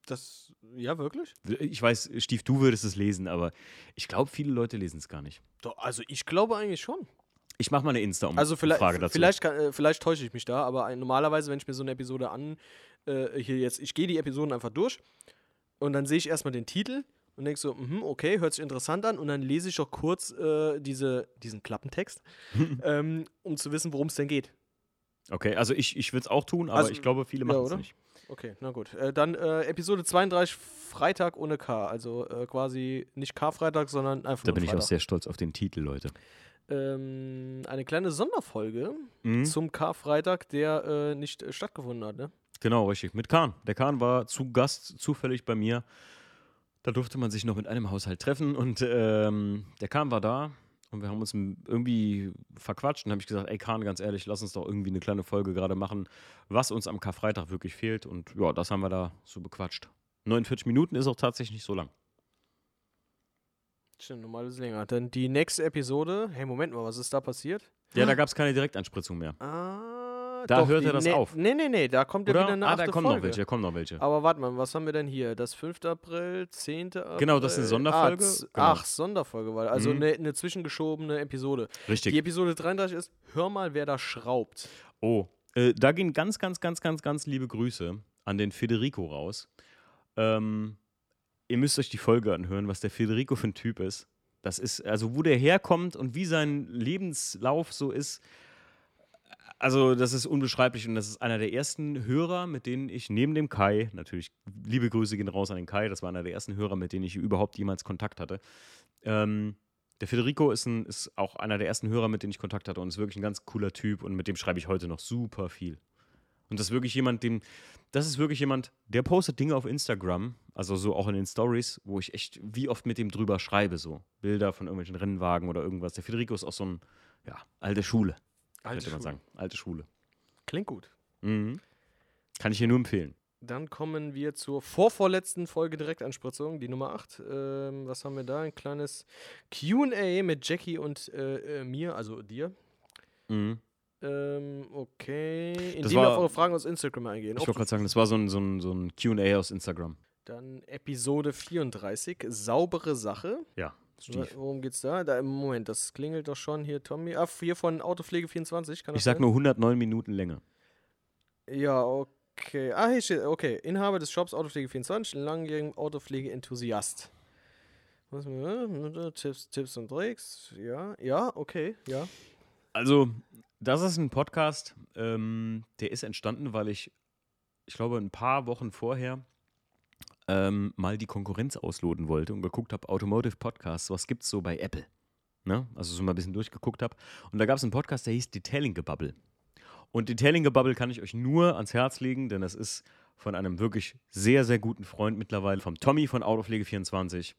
Das, ja, wirklich? Ich weiß, Stief, du würdest es lesen, aber ich glaube, viele Leute lesen es gar nicht. Doch, also ich glaube eigentlich schon. Ich mache mal eine Insta-Umfrage Also vielleicht, dazu. vielleicht, kann, äh, vielleicht täusche ich mich da, aber normalerweise, wenn ich mir so eine Episode an, äh, hier jetzt, ich gehe die Episoden einfach durch und dann sehe ich erstmal den Titel und denke so, mhm, okay, hört sich interessant an und dann lese ich auch kurz äh, diese, diesen Klappentext, <laughs> ähm, um zu wissen, worum es denn geht. Okay, also ich, ich würde es auch tun, aber Also, ich glaube, viele ja, machen es oder? nicht. Okay, na gut. Äh, dann äh, Episode 32, Freitag ohne K. Also äh, quasi nicht K-Freitag, sondern einfach Da bin ich auch Freitag. sehr stolz auf den Titel, Leute. Ähm, eine kleine Sonderfolge Mhm. zum Karfreitag, der äh, nicht äh, stattgefunden hat, ne? Genau, richtig. Mit Kahn. Der Kahn war zu Gast zufällig bei mir. Da durfte man sich noch mit einem Haushalt treffen und ähm, der Kahn war da und wir haben uns irgendwie verquatscht und habe ich gesagt, ey Kahn, ganz ehrlich, lass uns doch irgendwie eine kleine Folge gerade machen, was uns am Karfreitag wirklich fehlt und ja, das haben wir da so bequatscht. 49 Minuten ist auch tatsächlich nicht so lang. Stimmt, normal ist es länger. Dann die nächste Episode. Hey, Moment mal, was ist da passiert? Ja, da gab es keine Direktanspritzung mehr. Ah, Da doch, hört er das nee, auf. Nee, nee, nee, da kommt ja Oder? wieder eine ah, da kommen Folge. noch welche, da kommen noch welche. Aber warte mal, was haben wir denn hier? Das 5. April, 10. April? Genau, das ist eine Sonderfolge. Ah, Genau. Ach, Sonderfolge, weil also Mhm. eine, eine zwischengeschobene Episode. Richtig. Die Episode 33 ist Hör mal, wer da schraubt. Oh, äh, da gehen ganz, ganz, ganz, ganz, ganz liebe Grüße an den Federico raus. Ähm, ihr müsst euch die Folge anhören, was der Federico für ein Typ ist. Das ist, also wo der herkommt und wie sein Lebenslauf so ist. Also, das ist unbeschreiblich und das ist einer der ersten Hörer, mit denen ich neben dem Kai, natürlich liebe Grüße gehen raus an den Kai, das war einer der ersten Hörer, mit denen ich überhaupt jemals Kontakt hatte. Ähm, der Federico ist, ein, ist auch einer der ersten Hörer, mit denen ich Kontakt hatte und ist wirklich ein ganz cooler Typ und mit dem schreibe ich heute noch super viel. Und das ist wirklich jemand, dem, das ist wirklich jemand, der postet Dinge auf Instagram, also so auch in den Stories, wo ich echt wie oft mit dem drüber schreibe, so Bilder von irgendwelchen Rennwagen oder irgendwas. Der Federico ist auch so ein, ja, alte Schule, könnte man sagen. Alte Schule. Klingt gut. Mhm. Kann ich hier nur empfehlen. Dann kommen wir zur vorvorletzten Folge Direktanspritzung, die Nummer 8. Ähm, was haben wir da? Ein kleines QA mit Jackie und äh, äh, mir, also dir. Mhm. Ähm, okay. In Das dem wir auf eure Fragen aus Instagram eingehen. Ich wollte gerade sagen, das war so ein, so ein, so ein QA aus Instagram. Dann Episode 34, saubere Sache. Ja, Wa- Worum geht's da? da? Moment, das klingelt doch schon hier, Tommy. Ah, hier von Autopflege 24. Kann Ich sag sein? nur 109 Minuten Länge. Ja, okay. Ah, hier steht, okay. Inhaber des Shops Autopflege 24, langjährigen Autopflege-Enthusiast. Was, äh, Tipps, Tipps und Tricks. Ja, ja, okay, ja. Also, das ist ein Podcast, ähm, der ist entstanden, weil ich, ich glaube, ein paar Wochen vorher ähm, mal die Konkurrenz ausloten wollte und geguckt habe, Automotive Podcasts, was gibt es so bei Apple? Ne? Also so mal ein bisschen durchgeguckt habe. Und da gab es einen Podcast, der hieß Detailing Gebubble. Und Detailing Gebubble kann ich euch nur ans Herz legen, denn das ist von einem wirklich sehr, sehr guten Freund mittlerweile, vom Tommy von Autopflege24.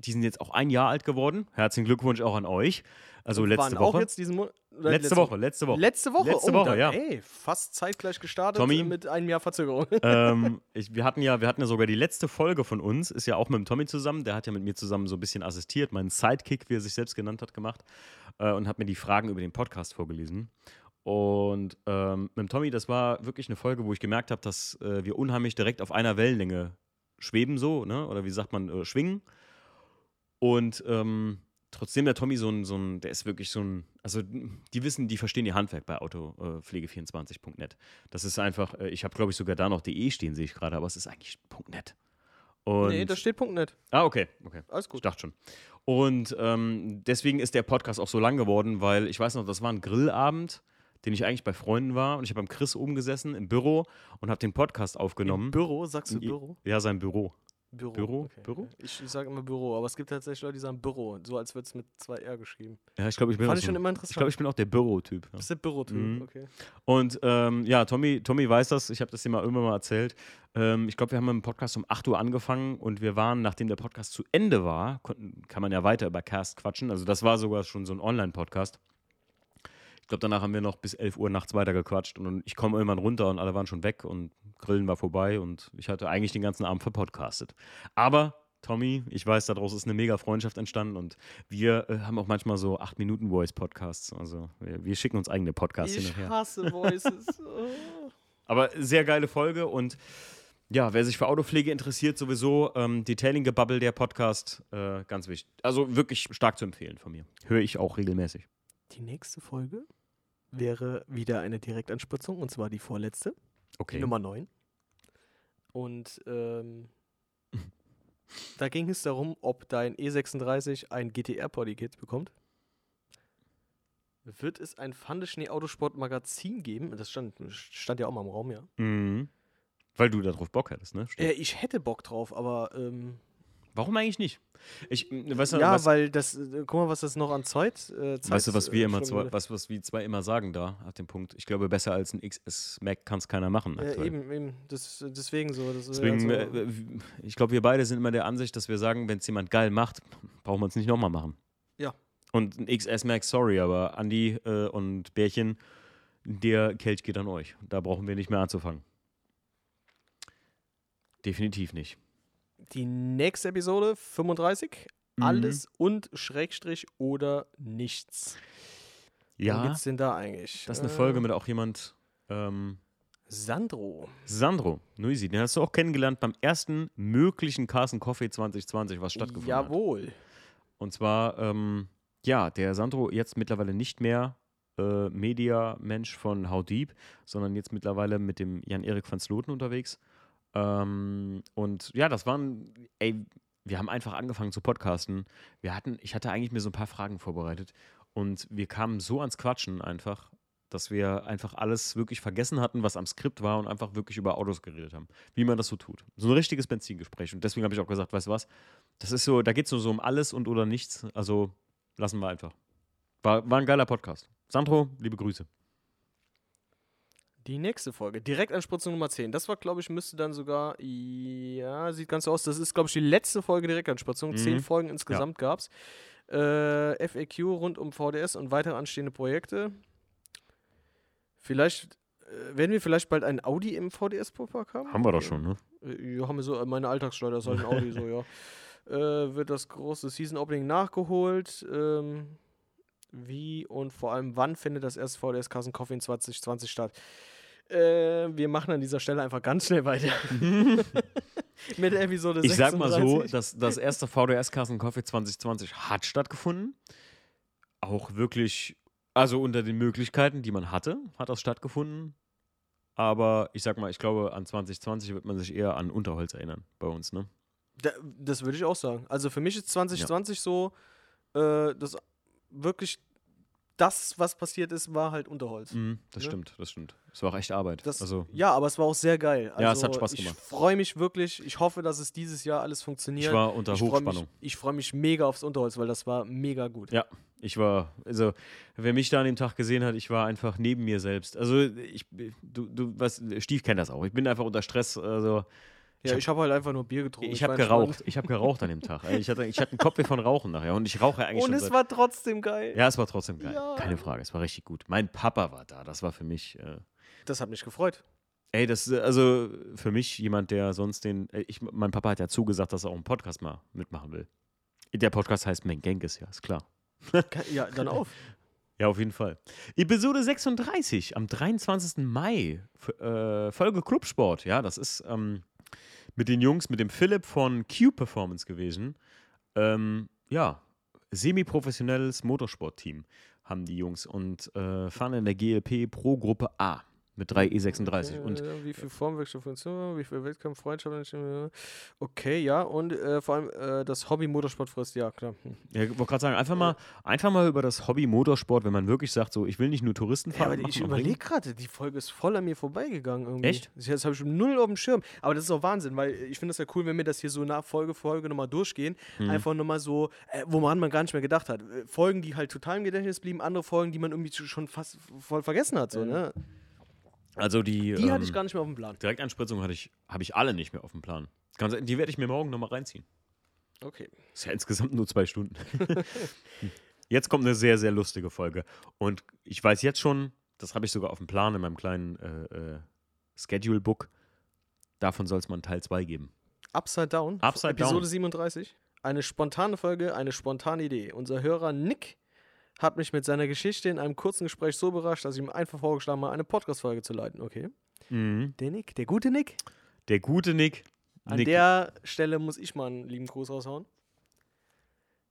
Die sind jetzt auch ein Jahr alt geworden. Herzlichen Glückwunsch auch an euch. Also Und letzte waren Woche. Auch jetzt diesen Mo letzte, letzte Woche, letzte Woche. Letzte Woche? Letzte oh, Woche, dann, ja. Ey, fast zeitgleich gestartet Tommy? mit einem Jahr Verzögerung. <laughs> ähm, ich, wir, hatten ja, wir hatten ja sogar die letzte Folge von uns, ist ja auch mit dem Tommy zusammen. Der hat ja mit mir zusammen so ein bisschen assistiert, meinen Sidekick, wie er sich selbst genannt hat, gemacht äh, und hat mir die Fragen über den Podcast vorgelesen. Und ähm, mit dem Tommy, das war wirklich eine Folge, wo ich gemerkt habe, dass äh, wir unheimlich direkt auf einer Wellenlänge schweben, so, ne? Oder wie sagt man, äh, schwingen. Und ähm, trotzdem der Tommy so ein, so ein, der ist wirklich so ein, also die wissen, die verstehen ihr Handwerk bei autopflege24.net. Das ist einfach, äh, ich habe glaube ich sogar da noch de stehen, sehe ich gerade, aber es ist eigentlich .net. Und, nee, da steht net. ah, okay, okay. Alles Ich gut. dachte schon. Und ähm, deswegen ist der Podcast auch so lang geworden, weil ich weiß noch, das war ein Grillabend, den ich eigentlich bei Freunden war und ich habe beim Chris oben gesessen im Büro und habe den Podcast aufgenommen. Im Büro, sagst du Büro? Ja, sein Büro. Büro. Büro? Büro? Ich, ich sage immer Büro, aber es gibt tatsächlich Leute, die sagen Büro, so als wird es mit zwei R geschrieben. Ja, ich glaube, ich bin Fand auch ich schon so, immer Ich interessant. glaube, ich bin auch der Bürotyp. Ja. Bist du Bürotyp? Mhm. Okay. Und ähm, ja, Tommy, Tommy weiß das, ich habe das dir mal irgendwann mal erzählt. Ähm, ich glaube, wir haben mit dem Podcast um 8 Uhr angefangen und wir waren, nachdem der Podcast zu Ende war, konnten, kann man ja weiter über Cast quatschen. Also das war sogar schon so ein Online-Podcast. Ich glaube, danach haben wir noch bis 11 Uhr nachts weiter gequatscht und ich komme irgendwann runter und alle waren schon weg und Grillen war vorbei und ich hatte eigentlich den ganzen Abend verpodcastet. Aber Tommy, ich weiß, daraus ist eine mega Freundschaft entstanden und wir äh, haben auch manchmal so 8-Minuten-Voice-Podcasts. Also wir, wir schicken uns eigene Podcasts Ich und her. hasse Voices. Oh. Aber sehr geile Folge und ja, wer sich für Autopflege interessiert, sowieso ähm, Detailing Gebubble, der Podcast, äh, ganz wichtig. Also wirklich stark zu empfehlen von mir. Höre ich auch regelmäßig. Die nächste Folge wäre wieder eine Direktanspritzung und zwar die vorletzte, die Okay. Nummer 9. Und ähm, <laughs> da ging es darum, ob dein E36 ein GTR-Poddy-Kit bekommt. Wird es ein Pfandeschnee-Autosport-Magazin geben? Das stand, stand ja auch mal im Raum, ja. Mhm. Weil du darauf Bock hattest, ne? Äh, ich hätte Bock drauf, aber ähm, Warum eigentlich nicht? Ich, äh, weißt du, ja, was, weil das, äh, guck mal, was das noch an Zeit, äh, Zeit weißt du, was wir immer äh, zwei, was, was wir zwei immer sagen da, auf dem Punkt. Ich glaube, besser als ein XS Mac kann es keiner machen. Ja, aktuell. eben, eben. Das, deswegen so. Das, Deswegen, also, äh, ich glaube, wir beide sind immer der Ansicht, dass wir sagen, wenn es jemand geil macht, brauchen wir es nicht nochmal machen. Ja. Und ein XS Max, sorry, aber Andi äh, und Bärchen, der Kelch geht an euch. Da brauchen wir nicht mehr anzufangen. Definitiv nicht. Die nächste Episode, 35. Mhm. Alles und Schrägstrich oder nichts. Ja, geht's denn da eigentlich? das ist eine Äh, Folge mit auch jemand, ähm, Sandro. Sandro Nuisi, den hast du auch kennengelernt beim ersten möglichen Carson Coffee 2020, was stattgefunden hat. Jawohl. Und zwar, ähm, ja, der Sandro jetzt mittlerweile nicht mehr äh, Media-Mensch von How Deep, sondern jetzt mittlerweile mit dem Jan-Erik van Sloten unterwegs. Ähm, und ja, das waren, ey, wir haben einfach angefangen zu podcasten. Wir hatten, ich hatte eigentlich mir so ein paar Fragen vorbereitet und wir kamen so ans Quatschen einfach, dass wir einfach alles wirklich vergessen hatten, was am Skript war und einfach wirklich über Autos geredet haben. Wie man das so tut. So ein richtiges Benzingespräch. Und deswegen habe ich auch gesagt, weißt du was, das ist so, da geht es nur so um alles und oder nichts. Also lassen wir einfach. War, war ein geiler Podcast. Sandro, liebe Grüße. Die nächste Folge, Direktanspritzung Nummer 10. Das war, glaube ich, müsste dann sogar, ja, sieht ganz so aus. Das ist, glaube ich, die letzte Folge Direktanspritzung. Mhm. Zehn Folgen insgesamt gab es. Äh, FAQ rund um VDS und weitere anstehende Projekte. Vielleicht äh, werden wir vielleicht bald einen Audi im VDS-Pop-Park haben? Haben wir doch schon, ne? Äh, Ja, haben wir so, äh, meine Alltagsschleuder ist halt ein Audi, so, <laughs> ja. Äh, wird das große Season-Opening nachgeholt? Ähm, wie und vor allem wann findet das erste VDS Carson Coffee in 2020 statt? Äh, wir machen an dieser Stelle einfach ganz schnell weiter. <laughs> Mit der Episode Ich sag mal so, 36. dass das erste VDS Carson Coffee 2020 hat stattgefunden. Auch wirklich, also unter den Möglichkeiten, die man hatte, hat das stattgefunden. Aber ich sag mal, ich glaube, an 2020 wird man sich eher an Unterholz erinnern bei uns, ne? Da, das würde ich auch sagen. Also für mich ist 2020 so, äh, das wirklich das, was passiert ist, war halt Unterholz. Mhm, das Ne? stimmt, das stimmt. Es war auch echt Arbeit. Das, also, ja, aber es war auch sehr geil. Also, Ja, es hat Spaß Ich gemacht. freue mich wirklich. Ich hoffe, dass es dieses Jahr alles funktioniert. ich war unter ich freue mich, Hochspannung. ich freu mich mega aufs Unterholz, weil das war mega gut. Ja, ich war, also, wer mich da an dem Tag gesehen hat, ich war einfach neben mir selbst. Also, ich, du, du, was, Stief kennt das auch. Ich bin einfach unter Stress, also, Ja, hab- ich habe halt einfach nur Bier getrunken. ich habe geraucht. Ich habe geraucht an dem Tag. Ich hatte, ich hatte einen Kopf von Rauchen nachher und ich rauche eigentlich Und es seit, war trotzdem geil. Ja, es war trotzdem geil. Ja. Keine Frage, es war richtig gut. Mein Papa war da, das war für mich, äh, Das hat mich gefreut. ey, das, ist, also, für mich jemand, der sonst den, äh, ich, mein Papa hat ja zugesagt, dass er auch einen Podcast mal mitmachen will. Der Podcast heißt Mengenkes, ja, ist klar. Ja, dann auf. <laughs> Ja, auf jeden Fall. Episode 36 am 23. Mai. Äh, Folge Clubsport. Ja, das ist ähm, mit den Jungs, mit dem Philipp von Q Performance gewesen. Ähm, ja, semi-professionelles Motorsportteam haben die Jungs und äh, fahren in der GLP Pro Gruppe A mit drei E36. Und äh, wie viel Formwechsel Funktion, wie viel Wettkampf, Freundschaft. äh, Okay, ja. Und äh, vor allem äh, das Hobby Motorsport frisst, ja, klar. Hm. ja, ich wollte gerade sagen, einfach mal, einfach mal über das Hobby Motorsport, wenn man wirklich sagt, so, ich will nicht nur Touristen Ja, fahren. aber machen ich überlege gerade, die Folge ist voll an mir vorbeigegangen irgendwie. Echt? Das habe ich null auf dem Schirm. Aber das ist auch Wahnsinn, weil ich finde es ja cool, wenn wir das hier so nach Folge für Folge nochmal durchgehen. Mhm. Einfach nochmal so, äh, woran man gar nicht mehr gedacht hat. Äh, Folgen, die halt total im Gedächtnis blieben, andere Folgen, die man irgendwie schon fast voll vergessen hat. So, ne? Also die. Die hatte ähm, ich gar nicht mehr auf dem Plan. Direktanspritzung hatte ich, habe ich alle nicht mehr auf dem Plan. Die werde ich mir morgen nochmal reinziehen. Okay. Ist ja insgesamt nur zwei Stunden. <laughs> jetzt kommt eine sehr, sehr lustige Folge. Und ich weiß jetzt schon, das habe ich sogar auf dem Plan in meinem kleinen äh, äh, Schedule-Book. Davon soll es mal einen Teil 2 geben. Upside Down. Upside Episode Down. 37. Eine spontane Folge, eine spontane Idee. Unser Hörer Nick hat mich mit seiner Geschichte in einem kurzen Gespräch so überrascht, dass ich ihm einfach vorgeschlagen habe, eine Podcast-Folge zu leiten. Okay. Mhm. Der Nick, der gute Nick. Der gute Nick. An Nick der Stelle muss ich mal einen lieben Gruß raushauen.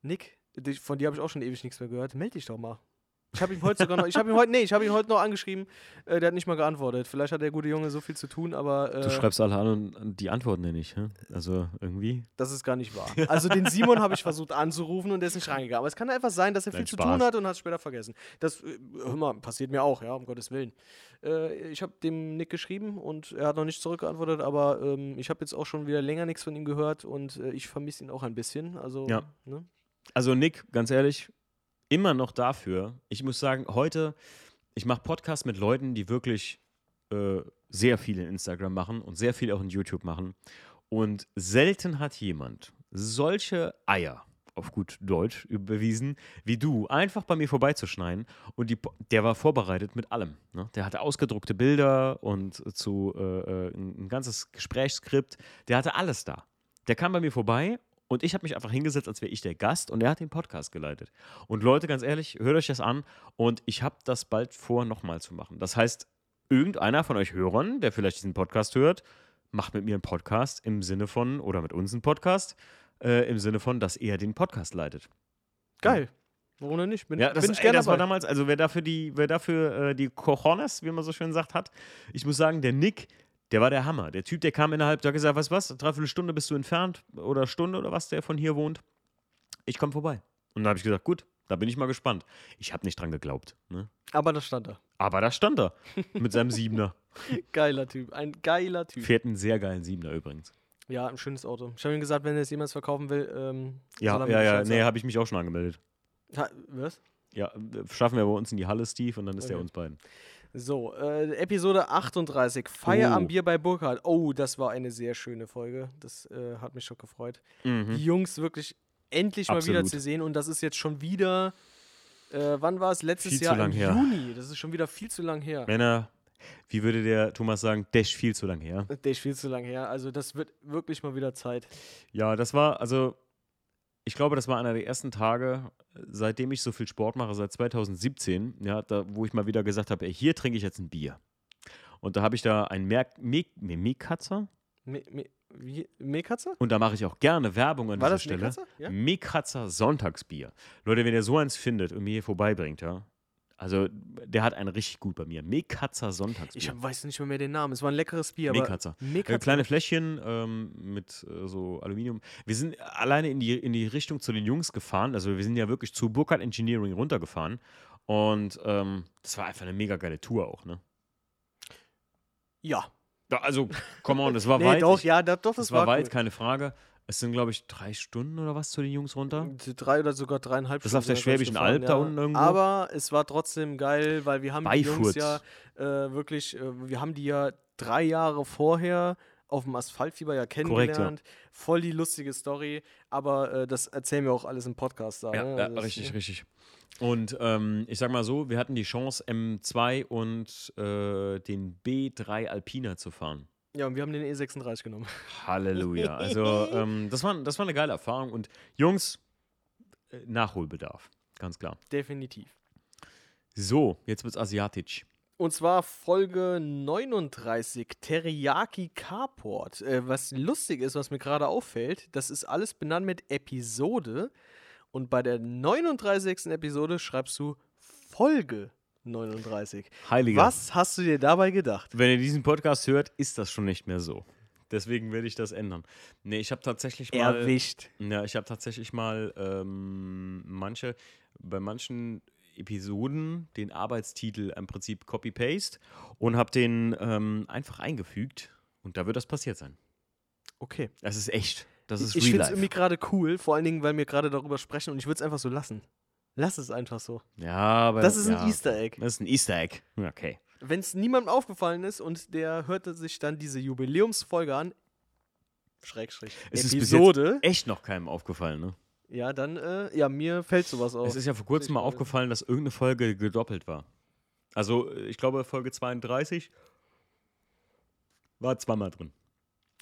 Nick, von dir habe ich auch schon ewig nichts mehr gehört. Meld dich doch mal. Ich habe ihm heute sogar noch, ich habe ihm heute, nee, ich habe ihn heute noch angeschrieben. Äh, der hat nicht mal geantwortet. Vielleicht hat der gute Junge so viel zu tun, aber äh, du schreibst alle an und die antworten ja nicht. hä? Also irgendwie. das ist gar nicht wahr. <laughs> Also den Simon habe ich versucht anzurufen und der ist nicht reingegangen. Aber es kann einfach sein, dass er Nein, viel zu Spaß. tun hat und hat es später vergessen. Das äh, hör mal, passiert mir auch, ja, um Gottes Willen. Äh, ich habe dem Nick geschrieben und er hat noch nicht zurückgeantwortet, aber ähm, ich habe jetzt auch schon wieder länger nichts von ihm gehört und äh, ich vermisse ihn auch ein bisschen. Also, Ja. ne? Also Nick, ganz ehrlich, immer noch dafür. Ich muss sagen, heute, ich mache Podcasts mit Leuten, die wirklich äh, sehr viel in Instagram machen und sehr viel auch in YouTube machen. Und selten hat jemand solche Eier, auf gut Deutsch überwiesen, wie du, einfach bei mir vorbeizuschneiden. Und die, der war vorbereitet mit allem. Ne? Der hatte ausgedruckte Bilder und zu äh, äh, ein, ein ganzes Gesprächsskript. Der hatte alles da. Der kam bei mir vorbei und ich habe mich einfach hingesetzt, als wäre ich der Gast und er hat den Podcast geleitet. Und Leute, ganz ehrlich, hört euch das an und ich habe das bald vor, nochmal zu machen. Das heißt, irgendeiner von euch Hörern, der vielleicht diesen Podcast hört, macht mit mir einen Podcast im Sinne von, oder mit uns einen Podcast, äh, im Sinne von, dass er den Podcast leitet. Geil. Warum denn nicht? Bin, Ja, das, bin ich ey, gerne das war dabei. damals, also wer dafür die, wer dafür äh, die Cojones, wie man so schön sagt, hat, ich muss sagen, der Nick, der war der Hammer. Der Typ, der kam innerhalb, der hat gesagt, was, was, dreiviertel Stunde bist du entfernt oder Stunde oder was, der von hier wohnt. Ich komme vorbei. Und dann habe ich gesagt, gut, da bin ich mal gespannt. Ich habe nicht dran geglaubt. Ne? Aber das stand da. Aber da stand er mit seinem Siebener. <laughs> Geiler Typ. Ein geiler Typ. Fährt einen sehr geilen Siebener übrigens. Ja, ein schönes Auto. Ich habe ihm gesagt, wenn er es jemals verkaufen will, ähm, Ja, er ja, ja, nee, habe ich mich auch schon angemeldet. Ha, was? Ja, äh, schaffen wir bei uns in die Halle, Steve, und dann ist der Okay. uns beiden. So, äh, Episode 38, Feier Oh. am Bier bei Burkhardt. Oh, das war eine sehr schöne Folge. Das äh, hat mich schon gefreut. Mhm. Die Jungs wirklich endlich mal wieder Absolut. zu sehen. Und das ist jetzt schon wieder, äh, wann war es? Letztes Viel zu Jahr lang im her. Juni. Das ist schon wieder viel zu lang her. Männer, wie würde der Thomas sagen, Dash viel zu lang her. Ist viel zu lang her. Also das wird wirklich mal wieder Zeit. Ja, das war, also, ich glaube, das war einer der ersten Tage, seitdem ich so viel Sport mache, seit 2017, ja, da, wo ich mal wieder gesagt habe, ey, hier trinke ich jetzt ein Bier. Und da habe ich da ein Merk Me Me Mekatzer Me Me wie- Mekatzer? und da mache ich auch gerne Werbung an War dieser das Stelle. Mekatzer? Ja? Mekatzer Sonntagsbier. Leute, wenn ihr so eins findet und mir hier vorbeibringt, ja, Also, der hat einen richtig gut bei mir. Mekatzer Sonntagsbier. Ich weiß nicht mehr, mehr den Namen. Es war ein leckeres Bier. Mekatzer. Äh, Mekatzer. kleine Fläschchen ähm, mit äh, so Aluminium. Wir sind alleine in die, in die Richtung zu den Jungs gefahren. Also wir sind ja wirklich zu Burkhardt Engineering runtergefahren. Und ähm, das war einfach eine mega geile Tour auch, ne? Ja. Also, come on, das war <laughs> Nee, weit. doch, ich, ja, doch, das das, war weit, cool. keine Frage. Es sind, glaube ich, drei Stunden oder was zu den Jungs runter. Drei oder sogar dreieinhalb Das ist auf der Schwäbischen gefahren, Alb da unten irgendwo. Aber es war trotzdem geil, weil wir haben die Jungs Beifurt. ja äh, wirklich, äh, wir haben die ja drei Jahre vorher auf dem Asphaltfieber ja kennengelernt. Voll die lustige Story, aber äh, das erzählen wir auch alles im Podcast. Da, Ja, ne? ja Das- richtig, richtig. Und ähm, ich sag mal so, wir hatten die Chance, M2 und äh, den B3 Alpina zu fahren. Ja, und wir haben den E36 genommen. Halleluja. Also, <laughs> ähm, das, war, das war eine geile Erfahrung. Und Jungs, äh, Nachholbedarf, ganz klar. Definitiv. So, jetzt wird's asiatisch. Und zwar Folge 39, Teriyaki Carport. Äh, was lustig ist, was mir gerade auffällt, das ist alles benannt mit Episode. Und bei der 39. Episode schreibst du Folge 39. Heiliger. Was hast du dir dabei gedacht? Wenn ihr diesen Podcast hört, ist das schon nicht mehr so. Deswegen werde ich das ändern. Nee, ich habe tatsächlich mal. Erwischt. Ja, ich habe tatsächlich mal ähm, manche, bei manchen Episoden den Arbeitstitel im Prinzip Copy-Paste und habe den ähm, einfach eingefügt und da wird das passiert sein. Okay. Das ist echt. Das ist ich real finde es irgendwie gerade cool, vor allen Dingen, weil wir gerade darüber sprechen und ich würde es einfach so lassen. Lass es einfach so. Ja, aber Das ist ein ja, Easter Egg. Das ist ein Easter Egg. Okay. Wenn es niemandem aufgefallen ist und der hörte sich dann diese Jubiläumsfolge an, Schrägstrich, Es ist Episode, Echt noch keinem aufgefallen, ne? ja, dann, äh, ja, mir fällt sowas auf. Es ist ja vor kurzem mal aufgefallen, dass irgendeine Folge gedoppelt war. Also, ich glaube, Folge 32 war zweimal drin.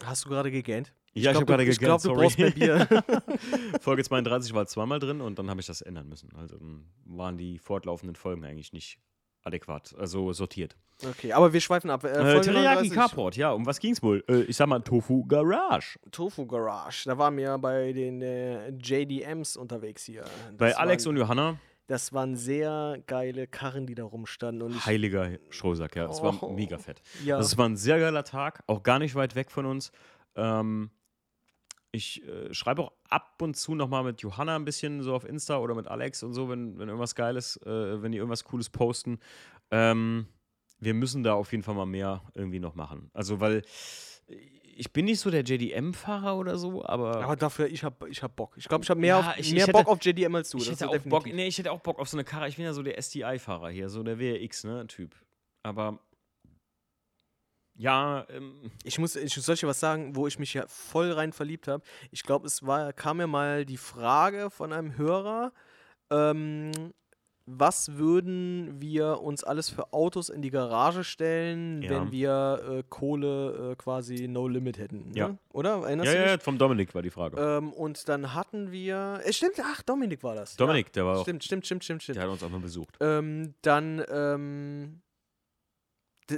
Hast du gerade gegähnt? Ja, ich, glaub, habe gerade du- Ich glaube, du brauchst mehr Bier. <laughs> <laughs> Folge 32 war zweimal drin und dann habe ich das ändern müssen. Also waren die fortlaufenden Folgen eigentlich nicht adäquat, also sortiert. okay, aber wir schweifen ab. Äh, Äh, Teriyaki 39, Carport, ja, um was ging's wohl? Äh, ich sag mal Tofu Garage. Tofu Garage. Da waren wir bei den äh, JDMs unterwegs hier. Das Bei Alex und Johanna, Das waren sehr geile Karren, die da rumstanden. Und ich, heiliger Strohsack, ja. Es war Oh. mega fett. ja, Das war ein sehr geiler Tag, auch gar nicht weit weg von uns. Ähm, ich äh, schreibe auch ab und zu nochmal mit Johanna ein bisschen so auf Insta oder mit Alex und so, wenn, wenn irgendwas Geiles, äh, wenn die irgendwas Cooles posten. Ähm, wir müssen da auf jeden Fall mal mehr irgendwie noch machen. Also, weil ich bin nicht so der JDM-Fahrer oder so, aber, aber dafür, ich hab, ich hab Bock. Ich glaube, ich habe mehr, Ja, auf, ich- ich mehr hätte- Bock auf JDM als du. ich hätte auch definitiv. Bock, nee, ich hätte auch Bock auf so eine Karre. Ich bin ja so der STI-Fahrer hier, so der WRX, ne. Aber ja, ähm, Ich muss, ich soll dir was sagen, wo ich mich ja voll rein verliebt habe. Ich glaube, es war, kam mir mal die Frage von einem Hörer, ähm, was würden wir uns alles für Autos in die Garage stellen, Ja. wenn wir äh, Kohle äh, quasi no limit hätten? Ne? Ja. Oder? Erinnerst ja, ja, vom Dominik war die Frage. Ähm, und dann hatten wir. Es stimmt, ach, Dominik war das. Dominik, der war ja. auch, Stimmt, stimmt, stimmt, stimmt, stimmt. der hat uns auch mal besucht. Ähm, dann, ähm,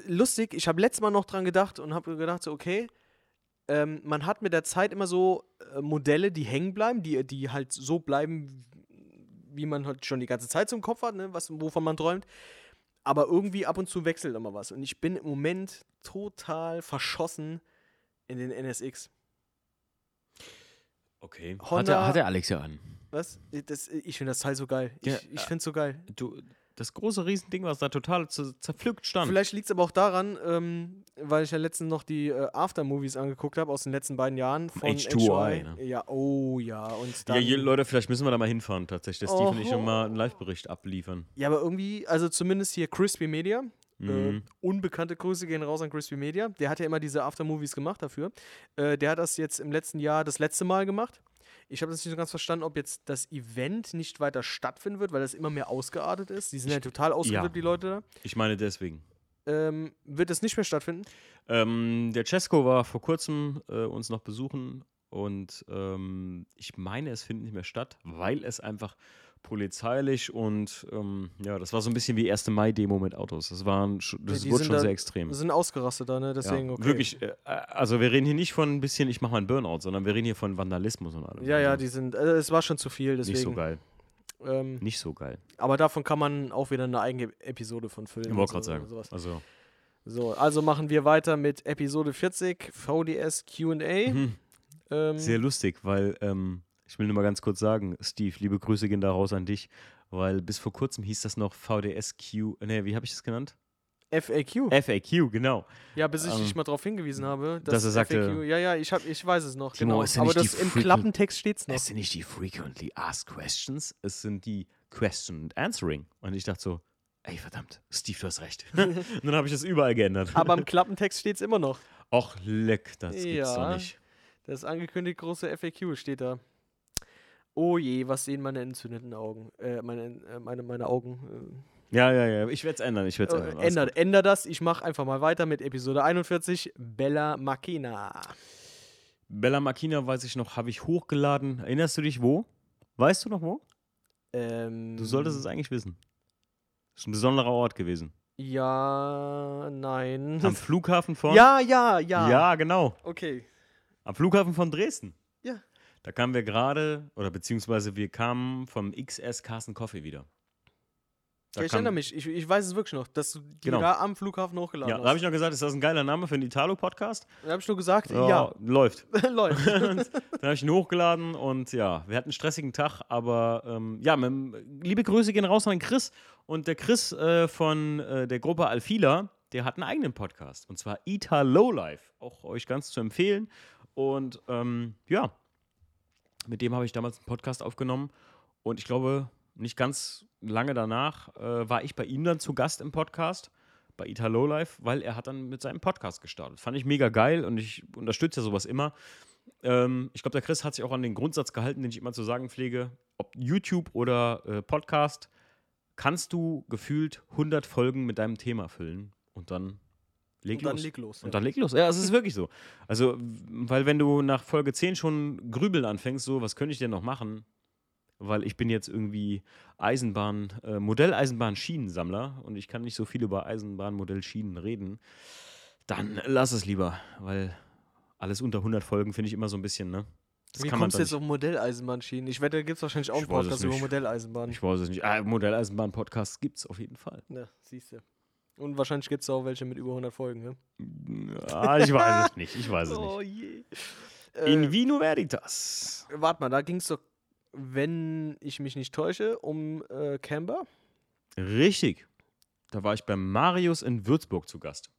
lustig, ich habe letztes Mal noch dran gedacht und habe gedacht, so, okay, ähm, man hat mit der Zeit immer so äh, Modelle, die hängen bleiben, die, die halt so bleiben, wie man halt schon die ganze Zeit so im Kopf hat, ne, was, wovon man träumt. Aber irgendwie ab und zu wechselt immer was. Und ich bin im Moment total verschossen in den NSX. Okay. Hat Honda- der, hat der Alex ja an. Was? Das, ich finde das Teil so geil. Ja, ich ich finde es so geil. Du, das große Riesending, was da total zerpflückt stand. Vielleicht liegt es aber auch daran, ähm, weil ich ja letztens noch die äh, Aftermovies angeguckt habe aus den letzten beiden Jahren von H2I, HOI. Ja, oh ja. Und ja, dann, je, Leute, vielleicht müssen wir da mal hinfahren, tatsächlich. Dass Steve und ich noch mal einen Live-Bericht abliefern. ja, aber irgendwie, also zumindest hier Crispy Media. Äh, Mhm. unbekannte Grüße gehen raus an Crispy Media. Der hat ja immer diese Aftermovies gemacht dafür. Äh, der hat das jetzt im letzten Jahr das letzte Mal gemacht. Ich habe das nicht so ganz verstanden, ob jetzt das Event nicht weiter stattfinden wird, weil das immer mehr ausgeartet ist. Die sind ja total ausgeflippt, die Leute Ich meine deswegen. da. Ähm, wird das nicht mehr stattfinden? Ähm, der Cesco war vor kurzem äh, uns noch besuchen und ähm, ich meine, es findet nicht mehr statt, weil es einfach polizeilich und ähm, ja, das war so ein bisschen wie 1. Mai-Demo mit Autos. Das, waren, das die wurde schon da- sehr extrem. Wir sind ausgerastet da, ne? Deswegen, ja, okay. Wirklich, äh, also wir reden hier nicht von ein bisschen, ich mache mal einen Burnout, sondern wir reden hier von Vandalismus und allem. Ja, ja, Also die sind, äh, es war schon zu viel, deswegen. Nicht so geil. Ähm, Nicht so geil. aber davon kann man auch wieder eine eigene Episode von füllen. Ich wollte gerade so- sagen. sowas. Also, So, also machen wir weiter mit Episode 40, VDS QA. mhm. Ähm, sehr lustig, weil ähm, ich will nur mal ganz kurz sagen, Steve, liebe Grüße gehen da raus an dich, weil bis vor kurzem hieß das noch VDSQ, ne, wie habe ich das genannt? FAQ. FAQ, genau. ja, bis ich ähm, dich mal darauf hingewiesen habe, dass er sagte- FAQ, ja, ja, ich, hab, ich weiß es noch, Timo, genau. ja Aber das im Klappentext steht es noch. Es sind nicht die frequently asked questions, es sind die question and answering. Und ich dachte so, ey, verdammt, Steve, du hast recht. <laughs> Und dann habe ich das überall geändert. Aber im Klappentext steht es immer noch. Och, leck, das gibt's Ja. doch nicht. Das angekündigt große FAQ steht da. Oh je, was sehen meine entzündeten Augen? Äh, meine, äh, meine, meine Augen. Ja, ja, ja, ich werde es ändern, ich werde Äh, es äh, ändern. Änder, änder das. Ich mache einfach mal weiter mit Episode 41. Bella Machina. gut. Bella Machina, weiß ich noch, habe ich hochgeladen. Erinnerst du dich wo? Weißt du noch wo? Ähm, Du solltest es eigentlich wissen. Ist ein besonderer Ort gewesen. Ja, nein. Am Flughafen von. ja, ja, ja. Ja, genau. Okay. Am Flughafen von Dresden. Ja. Da kamen wir gerade, oder beziehungsweise wir kamen vom XS Carsten Coffee wieder. Da Ja, ich erinnere mich. Ich, ich weiß es wirklich noch, dass du die Genau. da am Flughafen hochgeladen Ja, da hast. habe ich noch gesagt, ist das ein geiler Name für einen Italo-Podcast? Da habe ich nur gesagt, ja. Läuft. <laughs> Läuft. <laughs> dann habe ich ihn hochgeladen und ja, wir hatten einen stressigen Tag, aber ähm, ja, mit, liebe Grüße gehen raus an den Chris. Und der Chris äh, von äh, der Gruppe Alfila, der hat einen eigenen Podcast und zwar Ita Lowlife. Auch euch ganz zu empfehlen. Und ähm, ja, mit dem habe ich damals einen Podcast aufgenommen und ich glaube, nicht ganz lange danach äh, war ich bei ihm dann zu Gast im Podcast bei Ita Lowlife, weil er hat dann mit seinem Podcast gestartet. Fand ich mega geil und ich unterstütze ja sowas immer. Ähm, ich glaube, der Chris hat sich auch an den Grundsatz gehalten, den ich immer zu sagen pflege. Ob YouTube oder äh, Podcast, kannst du gefühlt 100 Folgen mit deinem Thema füllen und dann leg Und dann los. leg los. Und dann leg los. Ja, es ist wirklich so. Also, weil wenn du nach Folge 10 schon grübeln anfängst, so, was könnte ich denn noch machen? Weil ich bin jetzt irgendwie Eisenbahn, äh, Modelleisenbahn-Schienensammler und ich kann nicht so viel über Eisenbahn-Modell-Schienen reden. Dann lass es lieber, weil alles unter 100 Folgen finde ich immer so ein bisschen, ne? Das Wie kann man kommst du jetzt auf Modelleisenbahnschienen? Ich wette, da gibt es wahrscheinlich auch einen Podcast über. Modelleisenbahn. Ich weiß es nicht. Ah, Modelleisenbahn-Podcasts gibt es auf jeden Fall. Ja, siehst du. Und wahrscheinlich gibt es auch welche mit über 100 Folgen, ne? Ah, ich weiß es nicht. Ich weiß es <laughs> Oh nicht. je. In Äh, Vino Veritas. warte mal, da ging es doch, wenn ich mich nicht täusche, um äh, Camber. Richtig. Da war ich bei Marius in Würzburg zu Gast.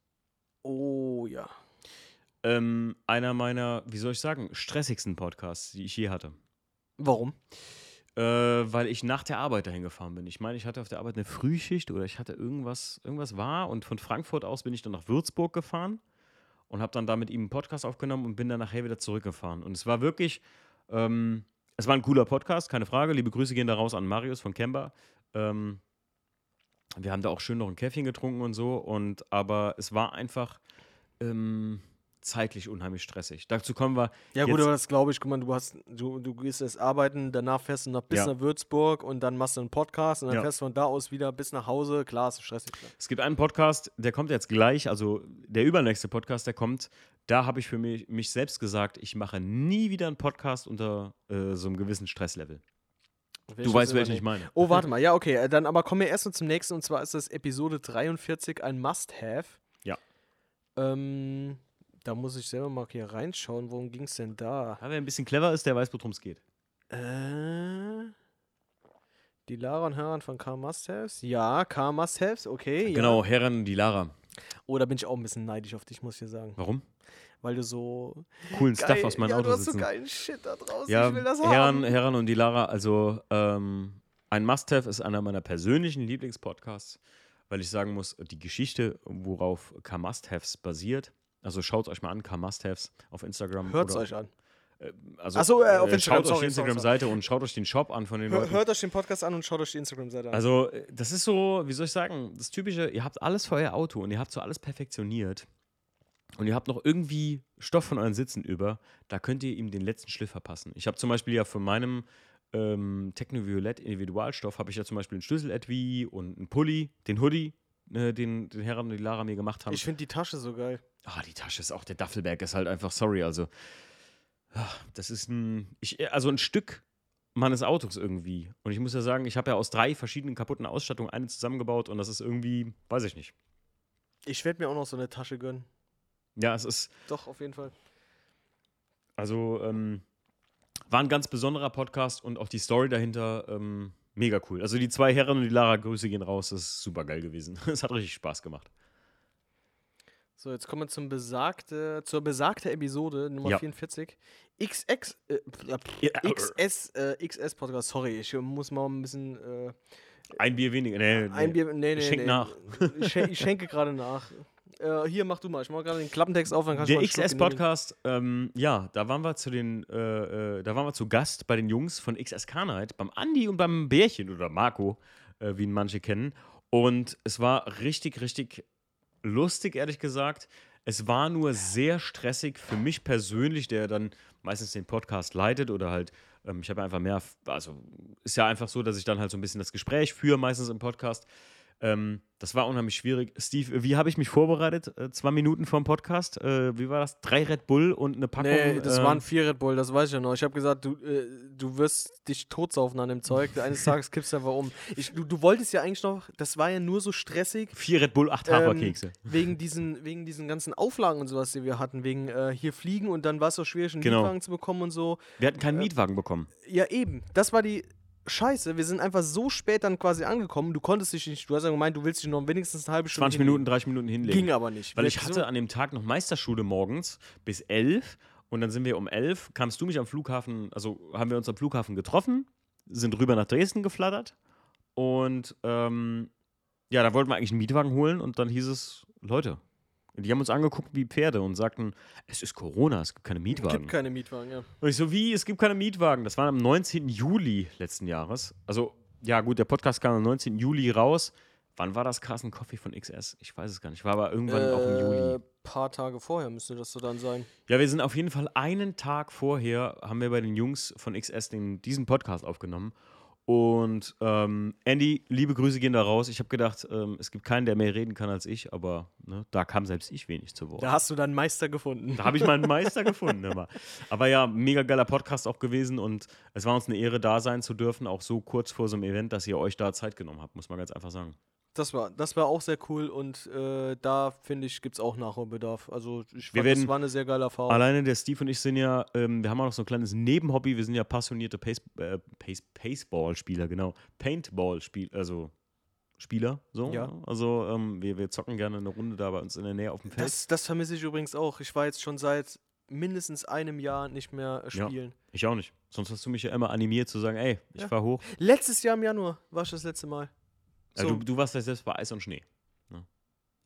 Oh ja. Ähm, einer meiner, wie soll ich sagen, stressigsten Podcasts, die ich je hatte. Warum? Äh, weil ich nach der Arbeit dahin gefahren bin. Ich meine, ich hatte auf der Arbeit eine Frühschicht oder ich hatte irgendwas, irgendwas war und von Frankfurt aus bin ich dann nach Würzburg gefahren und habe dann da mit ihm einen Podcast aufgenommen und bin dann nachher wieder zurückgefahren. Und es war wirklich, ähm, es war ein cooler Podcast, keine Frage. Liebe Grüße gehen da raus an Marius von Kemba. Ähm, wir haben da auch schön noch ein Käffchen getrunken und so, und aber es war einfach ähm, zeitlich unheimlich stressig. Dazu kommen wir. Ja, gut, aber das glaube ich. Guck mal, du, hast, du, du gehst erst arbeiten, danach fährst du noch bis Ja. nach Würzburg und dann machst du einen Podcast und dann Ja. fährst du von da aus wieder bis nach Hause. Klar, ist stressig. Klar. Es gibt einen Podcast, der kommt jetzt gleich, also der übernächste Podcast, der kommt. Da habe ich für mich, mich selbst gesagt, ich mache nie wieder einen Podcast unter äh, so einem gewissen Stresslevel. Du weißt, welchen ich meine. Oh, warte mal. Ja, okay. äh, Dann aber kommen wir erst mal zum nächsten und zwar ist das Episode 43 ein Must-Have. Ja. Ähm, da muss ich selber mal hier reinschauen. Worum ging es denn da? Ja, wer ein bisschen clever ist, der weiß, worum es geht. Äh, die Lara und Heran von Car Must-Haves? Ja, Car Must-Haves, okay. Genau, Ja. Herren, die Lara. Oh, da bin ich auch ein bisschen neidisch auf dich, muss ich dir sagen. Warum? Weil du so. Coolen Stuff aus meinem ja, Auto du hast so sitzen. geilen Shit da draußen. ja, ich will das Herren, haben. Herren und die Lara, also ähm, ein Must-Have ist einer meiner persönlichen Lieblingspodcasts, weil ich sagen muss, die Geschichte, worauf K-Must-Haves basiert, also schaut euch mal an, K-Must-Haves auf Instagram. Hört es euch an. Also, Ach so, äh, auf äh, Instagram, Schaut euch die Instagram-Seite und schaut euch den Shop an von den Hör, Leuten. hört euch den Podcast an und schaut euch die Instagram-Seite an. Also, äh, das ist so, wie soll ich sagen, das Typische, ihr habt alles für euer Auto und ihr habt so alles perfektioniert und ihr habt noch irgendwie Stoff von euren Sitzen über, da könnt ihr ihm den letzten Schliff verpassen. Ich habe zum Beispiel ja von meinem ähm, Technoviolett Individualstoff, habe ich ja zum Beispiel einen Schlüssel-Etui und einen Pulli, den Hoodie, äh, den, den Herren und die Lara mir gemacht haben. ich finde die Tasche so geil. Ah, die Tasche ist auch, der Duffelbag ist halt einfach, sorry, also. ah, Das ist ein, ich, also ein Stück meines Autos irgendwie. Und ich muss ja sagen, ich habe ja aus drei verschiedenen kaputten Ausstattungen eine zusammengebaut und das ist irgendwie, weiß ich nicht. Ich werde mir auch noch so eine Tasche gönnen. Ja, es ist, Doch, auf jeden Fall. also, ähm, war ein ganz besonderer Podcast und auch die Story dahinter ähm, mega cool. Also die zwei Herren und die Lara, Grüße gehen raus, das ist super geil gewesen. <laughs> Es hat richtig Spaß gemacht. So, jetzt kommen wir zum besagte, zur besagte Episode Nummer Ja. 44. XX, äh, XS, äh, XS Podcast. Sorry, ich muss mal ein bisschen. Äh, Ein Bier weniger. Nee, ein nee. Bier. Nee, nee, Schenk nee. nach. Ich, schen ich schenke gerade nach. Äh, hier, mach du mal. Ich mach gerade den Klappentext auf, dann kannst du Der. XS-Podcast, ähm, ja, da waren wir zu den, äh, äh, da waren wir zu Gast bei den Jungs von XS Night, beim Andi und beim Bärchen oder Marco, äh, wie ihn manche kennen. Und es war richtig, richtig lustig, ehrlich gesagt. Es war nur sehr stressig für mich persönlich, der dann meistens den Podcast leitet oder halt, ähm, ich habe einfach mehr, also ist ja einfach so, dass ich dann halt so ein bisschen das Gespräch führe, meistens im Podcast. Ähm, das war unheimlich schwierig. Steve, wie habe ich mich vorbereitet? Äh, zwei Minuten vorm Podcast. Äh, wie war das? Drei Red Bull und eine Packung. Nee, das ähm, waren vier Red Bull, das weiß ich ja noch. Ich habe gesagt, du, äh, du wirst dich totsaufen an dem Zeug. Eines <laughs> Tages kippst du einfach um. Ich, du, du wolltest ja eigentlich noch, das war ja nur so stressig, vier Red Bull, acht ähm, Haferkekse. wegen, diesen, wegen diesen ganzen Auflagen und sowas, die wir hatten. Wegen äh, hier fliegen und dann war es so schwierig, einen Genau. Mietwagen zu bekommen und so. Wir hatten keinen Mietwagen bekommen. Ja, eben. Das war die Scheiße. Wir sind einfach so spät dann quasi angekommen. Du konntest dich nicht, du hast ja gemeint, du willst dich noch wenigstens eine halbe Stunde 20 Minuten, 30 Minuten hinlegen. Ging aber nicht. Weil ich hatte an dem Tag noch Meisterschule morgens bis 11 und dann sind wir um 11, kamst du mich am Flughafen, also haben wir uns am Flughafen getroffen, sind rüber nach Dresden geflattert und ähm, ja, da wollten wir eigentlich einen Mietwagen holen und dann hieß es, Leute, die haben uns angeguckt wie Pferde und sagten, es ist Corona, es gibt keine Mietwagen. gibt keine Mietwagen, ja. Und ich so, wie, es gibt keine Mietwagen. Das war am 19. Juli letzten Jahres. Also, ja gut, der Podcast kam am 19. Juli raus. Wann war das Carsten Coffee von XS? Ich weiß es gar nicht. War aber irgendwann auch im Juli. Äh, paar Tage vorher müsste das so dann sein. Ja, wir sind auf jeden Fall einen Tag vorher, haben wir bei den Jungs von XS den, diesen Podcast aufgenommen. Und ähm, Andy, liebe Grüße gehen da raus. Ich habe gedacht, ähm, es gibt keinen, der mehr reden kann als ich, aber ne, da kam selbst ich wenig zu Wort. Da hast du dann Meister gefunden. Da habe ich meinen Meister gefunden. Immer. Aber ja, mega geiler Podcast auch gewesen und es war uns eine Ehre, da sein zu dürfen, auch so kurz vor so einem Event, dass ihr euch da Zeit genommen habt, muss man ganz einfach sagen. Das war, das war auch sehr cool und äh, da finde ich, gibt es auch Nachholbedarf. Also ich fand, werden das war eine sehr geile Erfahrung. Alleine der Steve und ich sind ja, ähm, wir haben auch noch so ein kleines Nebenhobby, wir sind ja passionierte Pace, äh, Pace, Paceball-Spieler, genau. Paintball-Spieler, also Spieler, so. Ja. Also ähm, wir, wir zocken gerne eine Runde da bei uns in der Nähe auf dem Feld. Das, das vermisse ich übrigens auch. Ich war jetzt schon seit mindestens einem Jahr nicht mehr äh, Ja. spielen. ich auch nicht. Sonst hast du mich ja immer animiert zu sagen, ey, ich Ja. fahr hoch. Letztes Jahr im Januar war ich das letzte Mal. Ja, So, du, du warst ja selbst bei Eis und Schnee.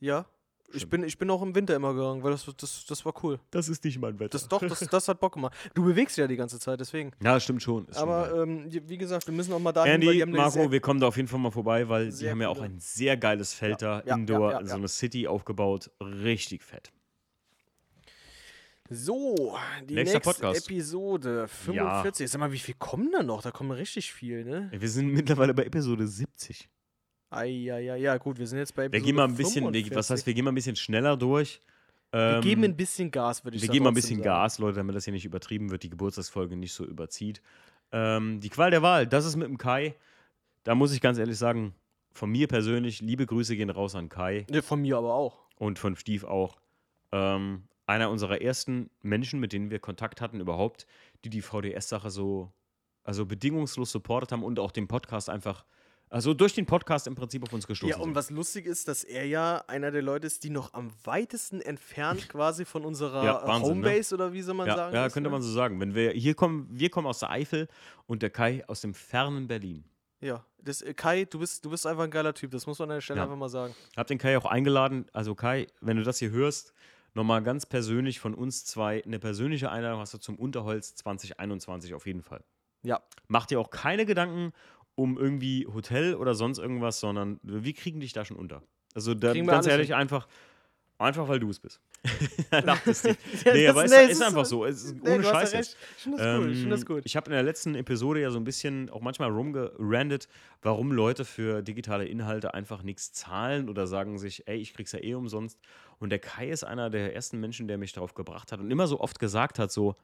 ja. Ich bin, ich bin auch im Winter immer gegangen, weil das, das, das war cool. Das ist nicht mein Wetter. Das doch, das, das hat Bock gemacht. Du bewegst dich ja die ganze Zeit, deswegen. Ja, das stimmt schon. Ist schon. Aber ähm, wie gesagt, wir müssen auch mal die Andy, Marco, wir kommen da auf jeden Fall mal vorbei, weil sehr haben ja auch ein sehr geiles Feld da, Ja, Indoor, ja, ja, so eine City aufgebaut. Richtig fett. So, die Nächster nächste Podcast. Episode 45. Sag mal, wie viel kommen da noch? Da kommen richtig viel, ne? Wir sind mittlerweile bei Episode 70. Eieiei, ja, gut, wir sind jetzt bei Wir gehen mal ein bisschen, wir, 45. was heißt, wir gehen mal ein bisschen schneller durch. Wir Ähm, geben ein bisschen Gas, würde ich wir sagen. geben mal ein bisschen Gas, Leute, damit das hier nicht übertrieben wird, die Geburtstagsfolge nicht so überzieht. Ähm, die Qual der Wahl, das ist mit dem Kai. Da muss ich ganz ehrlich sagen, von mir persönlich, liebe Grüße gehen raus an Kai. Ne, von mir aber auch. und von Steve auch. Ähm, einer unserer ersten Menschen, mit denen wir Kontakt hatten überhaupt, die die VDS-Sache so also bedingungslos supportet haben und auch den Podcast einfach, also durch den Podcast im Prinzip auf uns gestoßen Ja, und sind. was lustig ist, dass er ja einer der Leute ist, die noch am weitesten entfernt <laughs> quasi von unserer Ja, Wahnsinn, ne? Homebase oder wie soll man ja, sagen? ja ist, könnte ne? man so sagen. Wenn wir hier kommen, wir kommen aus der Eifel und der Kai aus dem fernen Berlin. Ja, das, äh, Kai, du bist, du bist einfach ein geiler Typ, das muss man an der Stelle Ja. einfach mal sagen. Hab den Kai auch eingeladen. Also Kai, wenn du das hier hörst, nochmal ganz persönlich von uns zwei eine persönliche Einladung hast du zum Unterholz 2021 auf jeden Fall. Ja, mach dir auch keine Gedanken um irgendwie Hotel oder sonst irgendwas, sondern wir kriegen dich da schon unter. Also da, ganz ehrlich, einfach, einfach weil du es bist. <laughs> <laughs> Lachtest nicht. <laughs> Ja, nee, das- aber es nee, ist, es ist einfach so. Es ist Nee, ohne du hast ja Scheiß. recht. jetzt. Ich finde das finde das Ähm, gut. Ich habe in der letzten Episode ja so ein bisschen auch manchmal rumgerandet, warum Leute für digitale Inhalte einfach nichts zahlen oder sagen sich, ey, ich krieg's ja eh umsonst. Und der Kai ist einer der ersten Menschen, der mich darauf gebracht hat und immer so oft gesagt hat, so,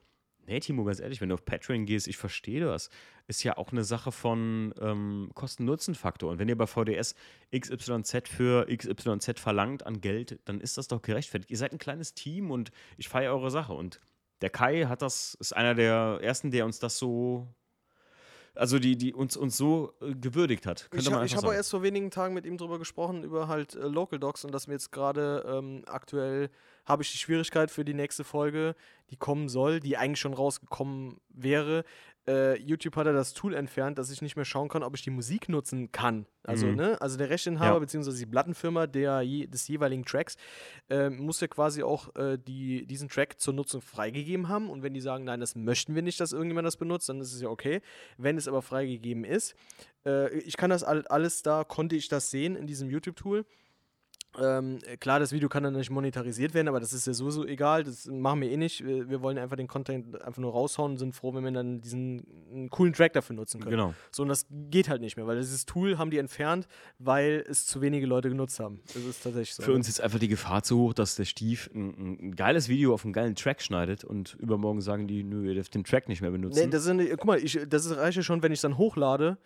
Nee, Timo, ganz ehrlich, wenn du auf Patreon gehst, ich verstehe das. Ist ja auch eine Sache von ähm, Kosten-Nutzen-Faktor. Und wenn ihr bei VDS XYZ für XYZ verlangt an Geld, dann ist das doch gerechtfertigt. Ihr seid ein kleines Team und ich feiere eure Sache. Und der Kai hat das, ist einer der ersten, der uns das so also die, die uns, uns so äh, gewürdigt hat. ich ha, ich habe erst vor wenigen Tagen mit ihm darüber gesprochen, über halt äh, Local Docs und dass mir jetzt gerade ähm, aktuell habe ich die Schwierigkeit für die nächste Folge, die kommen soll, die eigentlich schon rausgekommen wäre. Äh, YouTube hat ja das Tool entfernt, dass ich nicht mehr schauen kann, ob ich die Musik nutzen kann. Also, mhm. ne, also der Rechteinhaber ja. bzw. die Plattenfirma der, des jeweiligen Tracks äh, muss ja quasi auch äh, die, diesen Track zur Nutzung freigegeben haben. Und wenn die sagen, nein, das möchten wir nicht, dass irgendjemand das benutzt, dann ist es ja okay. Wenn es aber freigegeben ist, äh, ich kann das alles da, konnte ich das sehen in diesem YouTube-Tool. Ähm, klar, das Video kann dann nicht monetarisiert werden, aber das ist ja sowieso egal. Das machen wir eh nicht. Wir wollen einfach den Content einfach nur raushauen und sind froh, wenn wir dann diesen coolen Track dafür nutzen können. Genau. So, und das geht halt nicht mehr, weil dieses Tool haben die entfernt, weil es zu wenige Leute genutzt haben. Das ist tatsächlich so. Für uns ist einfach die Gefahr zu hoch, dass der Stief ein, ein geiles Video auf einen geilen Track schneidet und übermorgen sagen die, nö, ihr dürft den Track nicht mehr benutzen. Nee, das sind, guck mal, ich, das reicht ja schon, wenn ich es dann hochlade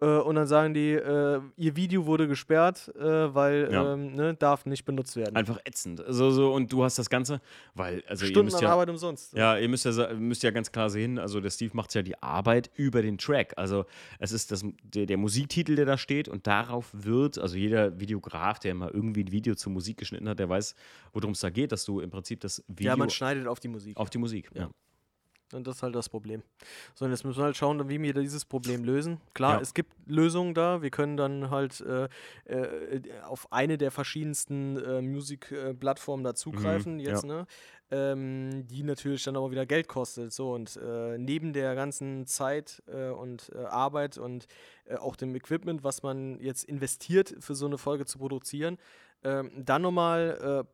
äh, und dann sagen die, äh, ihr Video wurde gesperrt, äh, weil ja. ähm, ne, darf nicht benutzt werden. Einfach ätzend. Also, so, und du hast das Ganze, weil, also Stunden ihr müsst ja, Arbeit umsonst. Ja, ihr müsst ja, müsst ja ganz klar sehen, also der Steve macht ja die Arbeit über den Track. Also es ist das, der, der Musiktitel, der da steht und darauf wird, also jeder Videograf, der mal irgendwie ein Video zur Musik geschnitten hat, der weiß, worum es da geht, dass du im Prinzip das Video. Ja, man schneidet auf die Musik. Auf die Musik, ja. ja. Und das ist halt das Problem. So, und jetzt müssen wir halt schauen, wie wir dieses Problem lösen. Klar, ja. es gibt Lösungen da. Wir können dann halt äh, äh, auf eine der verschiedensten äh, Musik-Plattformen dazugreifen mhm, jetzt, ja. ne? Ähm, die natürlich dann auch wieder Geld kostet. So, und äh, neben der ganzen Zeit äh, und äh, Arbeit und auch dem Equipment, was man jetzt investiert, für so eine Folge zu produzieren, ähm, dann nochmal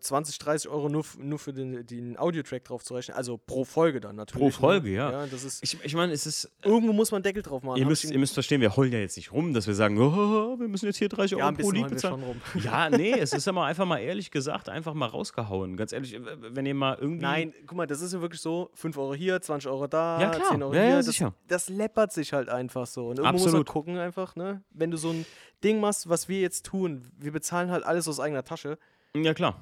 20, äh, 30 Euro nur, nur für den, den Audiotrack drauf zu rechnen. Also pro Folge dann natürlich. Pro ne? Folge, ne? ja. ja das ist, ich ich meine, es ist. Äh, Irgendwo muss man Deckel drauf machen. Ihr müsst, ihr müsst verstehen, wir heulen ja jetzt nicht rum, dass wir sagen, <laughs> oh, wir müssen jetzt hier 30 Euro ja, pro Lied bezahlen. <laughs> Ja, nee, es ist aber einfach mal ehrlich gesagt, einfach mal rausgehauen. Ganz ehrlich, wenn ihr mal irgendwie. Nein, guck mal, das ist ja wirklich so: 5 Euro hier, 20 Euro da, ja, klar. 10 Euro ja, hier. Ja, das, sicher. das läppert sich halt einfach so. Und irgendwo Absolut. muss man gucken, einfach, ne? Wenn du so ein Ding machst, was wir jetzt tun, wir bezahlen halt alles aus eigener Tasche. Ja, klar.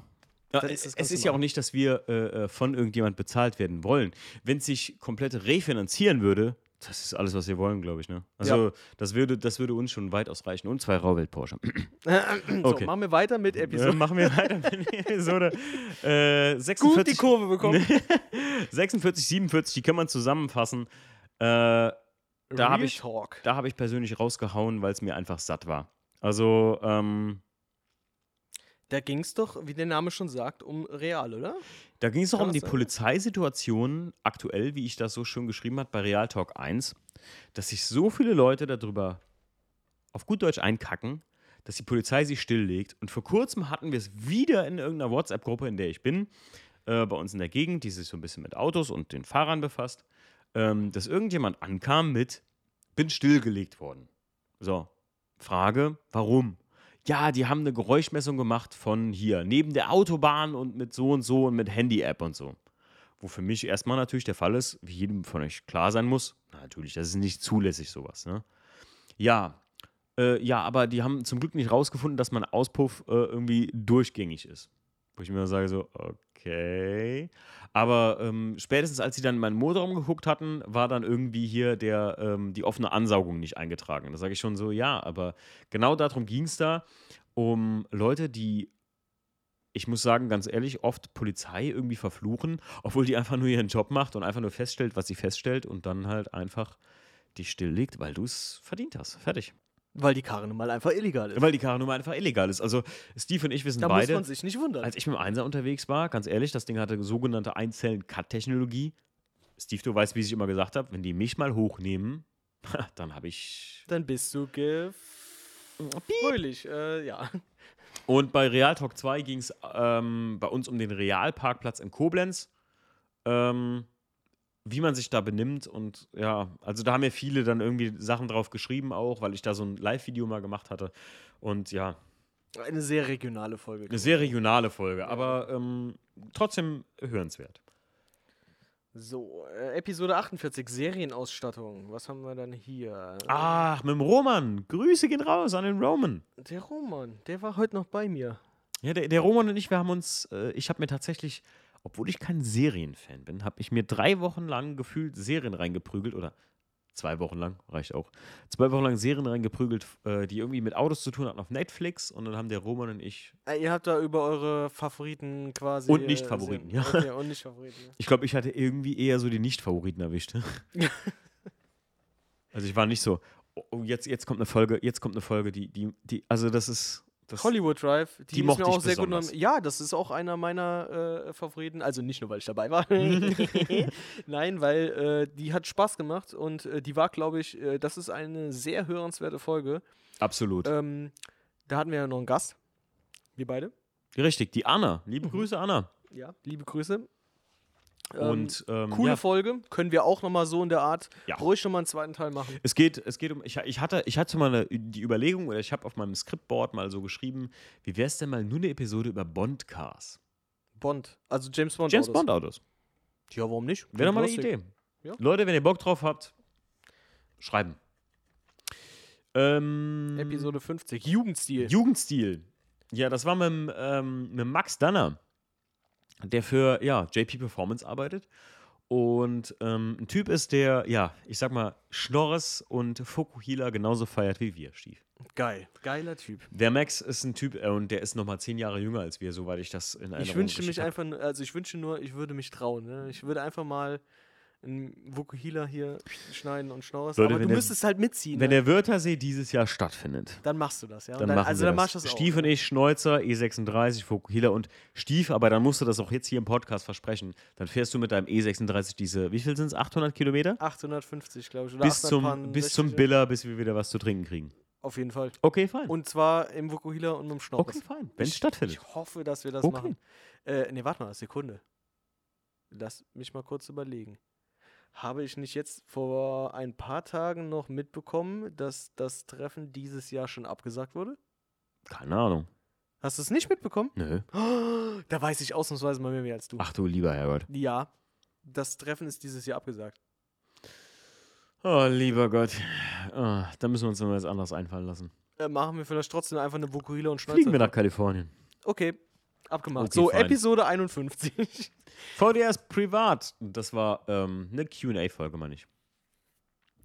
Ja, ist es ist ja auch nicht, dass wir äh, äh, von irgendjemand bezahlt werden wollen. Wenn es sich komplett refinanzieren würde, das ist alles, was wir wollen, glaube ich. Ne? Also, ja. das, würde, das würde uns schon weit ausreichen. Und zwei Rauwelt Porsche. <clears throat> so, machen wir weiter mit Episode. Äh, machen wir weiter mit <laughs> Episode äh, 46. Gut die Kurve bekommen. <laughs> 46, 47, die kann man zusammenfassen. Äh, da habe ich, hab ich persönlich rausgehauen, weil es mir einfach satt war. Also, ähm, da ging es doch, wie der Name schon sagt, um Real, oder? Da ging es doch um die sein? Polizeisituation aktuell, wie ich das so schön geschrieben habe bei Real Talk 1, dass sich so viele Leute darüber auf gut Deutsch einkacken, dass die Polizei sich stilllegt. Und vor kurzem hatten wir es wieder in irgendeiner WhatsApp-Gruppe, in der ich bin, äh, bei uns in der Gegend, die sich so ein bisschen mit Autos und den Fahrern befasst, ähm, dass irgendjemand ankam mit, bin stillgelegt worden. So, Frage, warum? Ja, die haben eine Geräuschmessung gemacht von hier, neben der Autobahn und mit so und so und mit Handy-App und so. Wo für mich erstmal natürlich der Fall ist, wie jedem von euch klar sein muss, na, natürlich, das ist nicht zulässig sowas. Ne? Ja, äh, ja, aber die haben zum Glück nicht rausgefunden, dass mein Auspuff äh, irgendwie durchgängig ist. Wo ich mir sage so, okay. Aber ähm, spätestens als sie dann in meinen Motorraum geguckt hatten, war dann irgendwie hier der, ähm, die offene Ansaugung nicht eingetragen. Da sage ich schon so, ja, aber genau darum ging es da, um Leute, die ich muss sagen, ganz ehrlich, oft Polizei irgendwie verfluchen, obwohl die einfach nur ihren Job macht und einfach nur feststellt, was sie feststellt und dann halt einfach dich stilllegt, weil du es verdient hast. Fertig. Weil die Karre nun mal einfach illegal ist. Weil die Karre nun mal einfach illegal ist. Also Steve und ich wissen da beide. Da muss man sich nicht wundern. Als ich mit dem Einser unterwegs war, ganz ehrlich, das Ding hatte sogenannte Einzellen-Cut-Technologie. Steve, du weißt, wie ich immer gesagt habe, wenn die mich mal hochnehmen, <laughs> dann habe ich. Dann bist du fröhlich, äh, ja. Und bei Real Talk 2 ging es ähm, bei uns um den Realparkplatz in Koblenz. Ähm, wie man sich da benimmt und ja, also da haben ja viele dann irgendwie Sachen drauf geschrieben auch, weil ich da so ein Live-Video mal gemacht hatte und ja. Eine sehr regionale Folge. Eine sehr regionale Folge, aber ähm, trotzdem hörenswert. So, äh, Episode 48, Serienausstattung. Was haben wir dann hier? Ach, mit dem Roman. Grüße gehen raus an den Roman. Der Roman, der war heute noch bei mir. Ja, der, der Roman und ich, wir haben uns, äh, ich habe mir tatsächlich, obwohl ich kein Serienfan bin, habe ich mir drei Wochen lang gefühlt Serien reingeprügelt oder zwei Wochen lang, reicht auch, zwei Wochen lang Serien reingeprügelt, äh, die irgendwie mit Autos zu tun hatten auf Netflix und dann haben der Roman und ich, Äh, ihr habt da über eure Favoriten quasi. Und äh, Nicht-Favoriten, ja. Okay, und nicht Favoriten. Ja. ich glaube, ich hatte irgendwie eher so die Nicht-Favoriten erwischt. <laughs> also ich war nicht so, oh, oh, jetzt, jetzt kommt eine Folge, jetzt kommt eine Folge, die, die, die, also das ist, das, Hollywood Drive, die, Die ist mochte mir ich auch sehr gut. besonders. genommen. Ja, das ist auch einer meiner äh, Favoriten. Also nicht nur, weil ich dabei war. <laughs> <laughs> Nein, weil äh, die hat Spaß gemacht und äh, die war, glaube ich, äh, das ist eine sehr hörenswerte Folge. absolut. Ähm, da hatten wir ja noch einen Gast. Wir beide. Richtig, die Anna, liebe Mhm. Grüße Anna. Ja, liebe Grüße. Ähm, und ähm, coole ja, Folge. Können wir auch nochmal so in der Art Ja. ruhig nochmal einen zweiten Teil machen. Es geht, es geht um, ich, ich, hatte, ich hatte mal eine, die Überlegung, oder ich habe auf meinem Skriptboard mal so geschrieben, wie wäre es denn mal nur eine Episode über Bond-Cars? Bond. Also James Bond. James Autos. Bond-Autos. Ja, warum nicht? Wäre doch mal eine. Idee. Ja. Leute, wenn ihr Bock drauf habt, schreiben. Ähm, Episode 50. Jugendstil. Jugendstil. Ja, das war mit, ähm, mit Max Danner, der für ja, JP Performance arbeitet. Und ähm, ein Typ ist, der, ja, ich sag mal, Schnorres und Fokuhila genauso feiert wie wir, Stief. Geil. Geiler Typ. Der Max ist ein Typ äh, und der ist nochmal zehn Jahre jünger als wir, soweit ich das in Erinnerung Ich wünschte mich hab. einfach, also ich wünsche nur, ich würde mich trauen. Ne? Ich würde einfach mal einen Vokuhila hier schneiden und schnorres. Leute, aber du der- müsstest halt mitziehen. Wenn ne? der Wörthersee dieses Jahr stattfindet, dann machst du das, ja. Und dann, machen also wir dann das. mach ich das auch. Stief und ne? ich, Schneuzer, E36, Fokuhila und Stief, aber dann musst du das auch jetzt hier im Podcast versprechen. Dann fährst du mit deinem E36 diese, wie viel sind es, 800 Kilometer? 850, glaube ich. Oder Bis zum, 860, bis zum Biller, bis wir wieder was zu trinken kriegen. Auf jeden Fall. Okay, fein. Und zwar im Vokuhila und mit dem Schnorres. okay, fein. Wenn es stattfindet. Ich hoffe, dass wir das Okay. machen. Äh, ne, warte mal, eine Sekunde. Lass mich mal kurz überlegen. Habe ich nicht jetzt vor ein paar Tagen noch mitbekommen, dass das Treffen dieses Jahr schon abgesagt wurde? Keine Ahnung. Hast du es nicht mitbekommen? Nö. <gasps> Da weiß ich ausnahmsweise mal mehr als du. Ach du lieber Herrgott. Ja, das Treffen ist dieses Jahr abgesagt. Oh, lieber Gott. Oh, da müssen wir uns noch was anderes einfallen lassen. Äh, machen wir vielleicht trotzdem einfach eine Vokuhila und Schnäuzer. Fliegen wir nach Kalifornien. Okay, abgemacht. Okay, so, fein. Episode 51. <laughs> VDS Privat. Das war ähm, eine QA-Folge, meine ich.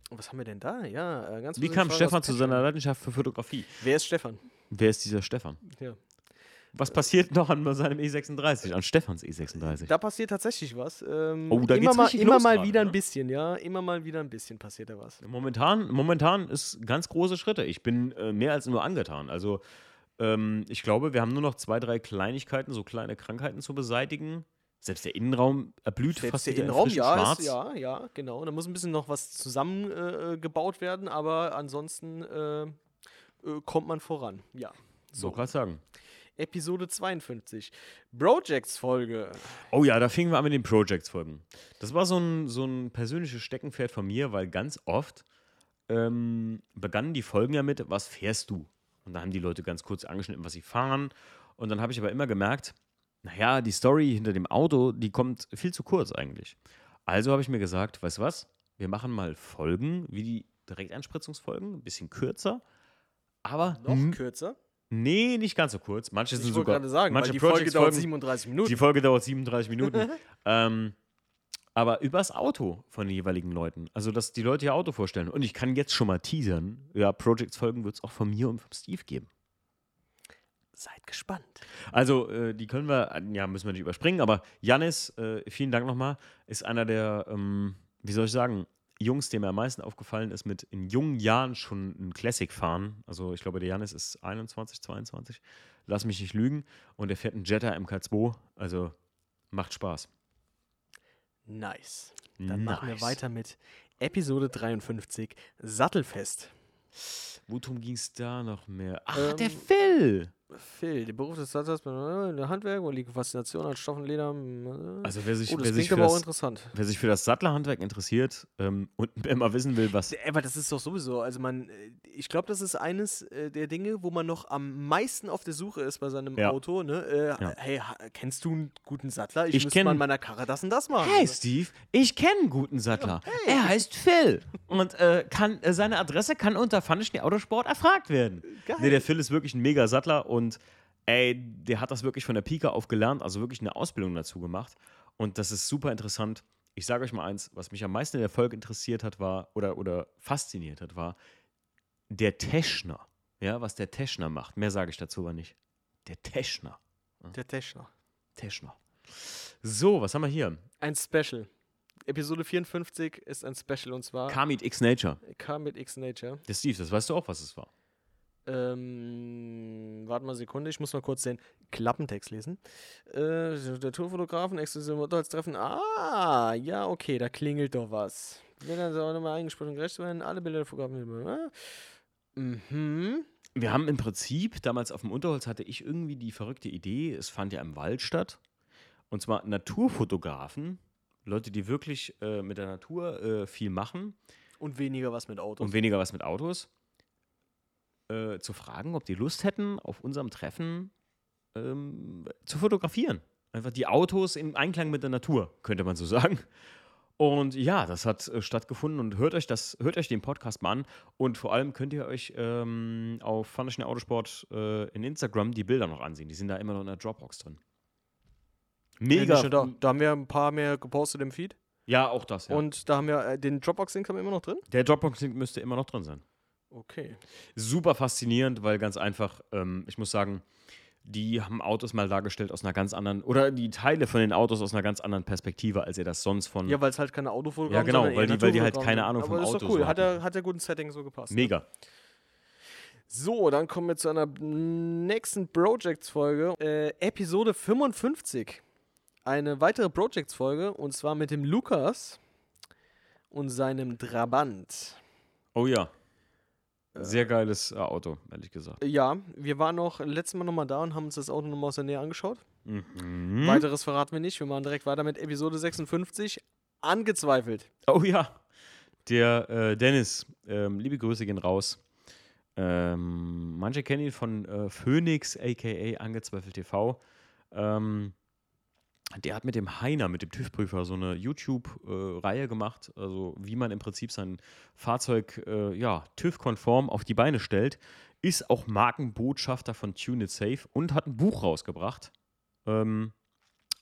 Was haben wir denn da? Ja, äh, ganz Wie kam Frage Stefan zu seiner Leidenschaft für Fotografie? Wer ist Stefan? Wer ist dieser Stefan? Ja. Was passiert noch an seinem E36, an Stefans E36? Da passiert tatsächlich was. Ähm, Oh, da immer geht's mal, immer mal wieder ne? ein bisschen, ja. Immer mal wieder ein bisschen passiert da was. Momentan, momentan ist ganz große Schritte. Ich bin äh, mehr als nur angetan. Also ähm, ich glaube, wir haben nur noch zwei, drei Kleinigkeiten, so kleine Krankheiten zu beseitigen. Selbst der Innenraum erblüht Selbst fast der Innenraum, ja, Schwarz. ist, ja, ja, genau. Da muss ein bisschen noch was zusammengebaut äh, werden, aber ansonsten äh, äh, kommt man voran. Ja. So kann ich sagen. Episode 52. Projects-Folge. Oh ja, da fingen wir an mit den Projects-Folgen. Das war so ein, so ein persönliches Steckenpferd von mir, weil ganz oft ähm, begannen die Folgen ja mit, was fährst du? Und da haben die Leute ganz kurz angeschnitten, was sie fahren. Und dann habe ich aber immer gemerkt, naja, die Story hinter dem Auto, die kommt viel zu kurz eigentlich. Also habe ich mir gesagt, weißt du was? Wir machen mal Folgen, wie die Direkteinspritzungsfolgen, ein bisschen kürzer. Aber Noch kürzer. nee, nicht ganz so kurz. Manche Ich sind wollte sogar gerade sagen, manche die Folge dauert Projects-Folgen- 37 Minuten. die Folge dauert 37 Minuten. <laughs> ähm, aber übers Auto von den jeweiligen Leuten. Also, dass die Leute ihr Auto vorstellen. Und ich kann jetzt schon mal teasern, ja, Projects-Folgen wird es auch von mir und vom Steve geben. Seid gespannt. Also, äh, die können wir, äh, ja, müssen wir nicht überspringen, aber Janis, äh, vielen Dank nochmal, ist einer der, ähm, wie soll ich sagen, Jungs, dem mir am meisten aufgefallen ist, mit in jungen Jahren schon ein Classic fahren. Also, ich glaube, der Janis ist 21, 22. Lass mich nicht lügen. Und er fährt einen Jetta MK2. Also, macht Spaß. Nice. Dann machen wir Nice. weiter mit Episode 53. Sattelfest. Worum ging es da noch mehr? Ach, Ähm, der Phil! Phil, der Beruf des Sattlers, der Handwerk, wo liegt Faszination an Stoff und Leder? äh. Also wer sich, oh, das wer sich, für, aber auch das, interessant. wer sich für das Sattlerhandwerk interessiert ähm, und immer wissen will, was. Aber das ist doch sowieso, also man, äh, ich glaube, das ist eines äh, der Dinge, wo man noch am meisten auf der Suche ist bei seinem Ja. Auto. Ne? Äh, Ja. Hey, kennst du einen guten Sattler? Ich, Ich müsste kenn- mal in meiner Karre das und das machen. Hey Steve, ich kenne einen guten Sattler. Er heißt Phil. Und äh, kann, äh, seine Adresse kann unter Funny Autosport erfragt werden. Geil. Nee, der Phil ist wirklich ein mega Sattler und ey, der hat das wirklich von der Pike auf gelernt, also wirklich eine Ausbildung dazu gemacht. Und das ist super interessant. Ich sage euch mal eins, was mich am meisten in der Folge interessiert hat, war, oder, oder fasziniert hat, war der Teschner. Ja, was der Teschner macht. Mehr sage ich dazu aber nicht. Der Teschner. Der Teschner. Teschner. So, was haben wir hier? Ein Special. Episode 54 ist ein Special und zwar Kamit X Nature. K mit X Nature. Der Steve, das weißt du auch, was es war. Ähm, warte mal eine Sekunde, ich muss mal kurz den Klappentext lesen. Äh, der Tourfotografen, exklusive Motorradstreffen. Ah, ja, okay, da klingelt doch was. Wenn dann auch nochmal eingesprochen und gerecht werden, alle Bilder der Fotografen. Mhm. Wir haben im Prinzip, damals auf dem Unterholz hatte ich irgendwie die verrückte Idee, es fand ja im Wald statt. Und zwar Naturfotografen, Leute, die wirklich äh, mit der Natur äh, viel machen Und weniger was mit Autos. und weniger was mit Autos, äh, zu fragen, ob die Lust hätten, auf unserem Treffen ähm, zu fotografieren. Einfach die Autos im Einklang mit der Natur, könnte man so <laughs> sagen. Und ja, das hat äh, stattgefunden und hört euch das, hört euch den Podcast mal an und vor allem könnt ihr euch ähm, auf Fantaschen Autosport äh, in Instagram die Bilder noch ansehen. Die sind da immer noch in der Dropbox drin. Ja, Mega. nur da. da haben wir ein paar mehr gepostet im Feed. Ja, auch das. Ja. Und da haben wir äh, den Dropbox-Link haben wir immer noch drin. der Dropbox-Link müsste immer noch drin sein. Okay. super faszinierend, weil ganz einfach, ähm, ich muss sagen, die haben Autos mal dargestellt aus einer ganz anderen, oder die Teile von den Autos aus einer ganz anderen Perspektive, als ihr das sonst von. Ja, weil es halt keine Autofotografen Ja, genau, weil die- weil die halt keine. Ahnung vom Aber ist Auto doch cool. hat der, hat der guten Setting so gepasst. ne? Mega. So, dann kommen wir zu einer nächsten Projects-Folge. Äh, Episode 55. Eine weitere Projects-Folge und zwar mit dem Lukas und seinem Trabant. Oh ja. Sehr geiles äh, Auto, ehrlich gesagt. Ja, wir waren noch letztes Mal nochmal da und haben uns das Auto nochmal aus der Nähe angeschaut. Mhm. Weiteres verraten wir nicht. Wir machen direkt weiter mit Episode 56. Angezweifelt. Oh ja. Der äh, Dennis, ähm, liebe Grüße gehen raus. Ähm, manche kennen ihn von äh, Phoenix, aka Angezweifelt TV. Ähm, der hat mit dem Heiner, mit dem TÜV-Prüfer, so eine YouTube-Reihe gemacht, also wie man im Prinzip sein Fahrzeug äh, ja, TÜV-konform auf die Beine stellt. Ist auch Markenbotschafter von Tune It Safe und hat ein Buch rausgebracht. Ähm,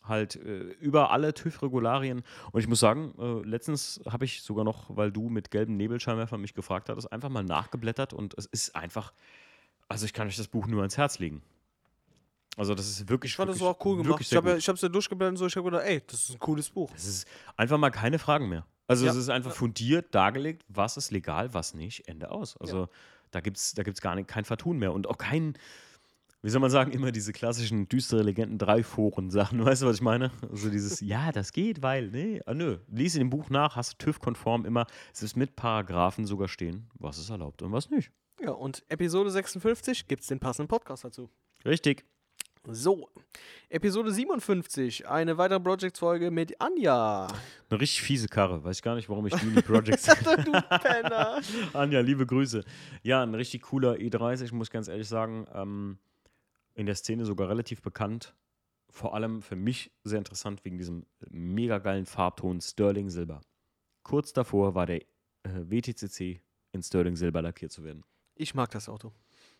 halt äh, über alle TÜV-Regularien. Und ich muss sagen, äh, letztens habe ich sogar noch, weil du mit gelben Nebelscheinwerfern mich gefragt hattest, einfach mal nachgeblättert und es ist einfach, also ich kann euch das Buch nur ans Herz legen. Also das ist wirklich, Ich fand das wirklich, auch cool gemacht. Ich habe ja, hab's ja durchgeblättert und so. Ich habe gedacht, ey, das ist ein cooles Buch. Es ist einfach mal keine Fragen mehr. Also Ja. es ist einfach fundiert dargelegt, was ist legal, was nicht, Ende aus. Also da gibt es da gibt's gar nicht, kein Vertun mehr und auch kein, wie soll man sagen, immer diese klassischen düstere Legenden drei Foren Sachen, <laughs> weißt du, was ich meine? Also dieses, ja, das geht, weil, nee, ah, nö, lies in dem Buch nach, hast du TÜV-konform immer, es ist mit Paragraphen sogar stehen, was ist erlaubt und was nicht. Ja, und Episode 56 gibt's den passenden Podcast dazu. Richtig. So, Episode 57, eine weitere Projects-Folge mit Anja. Eine richtig fiese Karre, weiß ich gar nicht, warum ich die in die <laughs> Projects du Penner. <laughs> Anja, liebe Grüße. Ja, ein richtig cooler E30, muss ich ganz ehrlich sagen. Ähm, in der Szene sogar relativ bekannt. Vor allem für mich sehr interessant wegen diesem mega geilen Farbton Sterling Silber. Kurz davor war der äh, WTCC in Sterling Silber lackiert zu werden. Ich mag das Auto.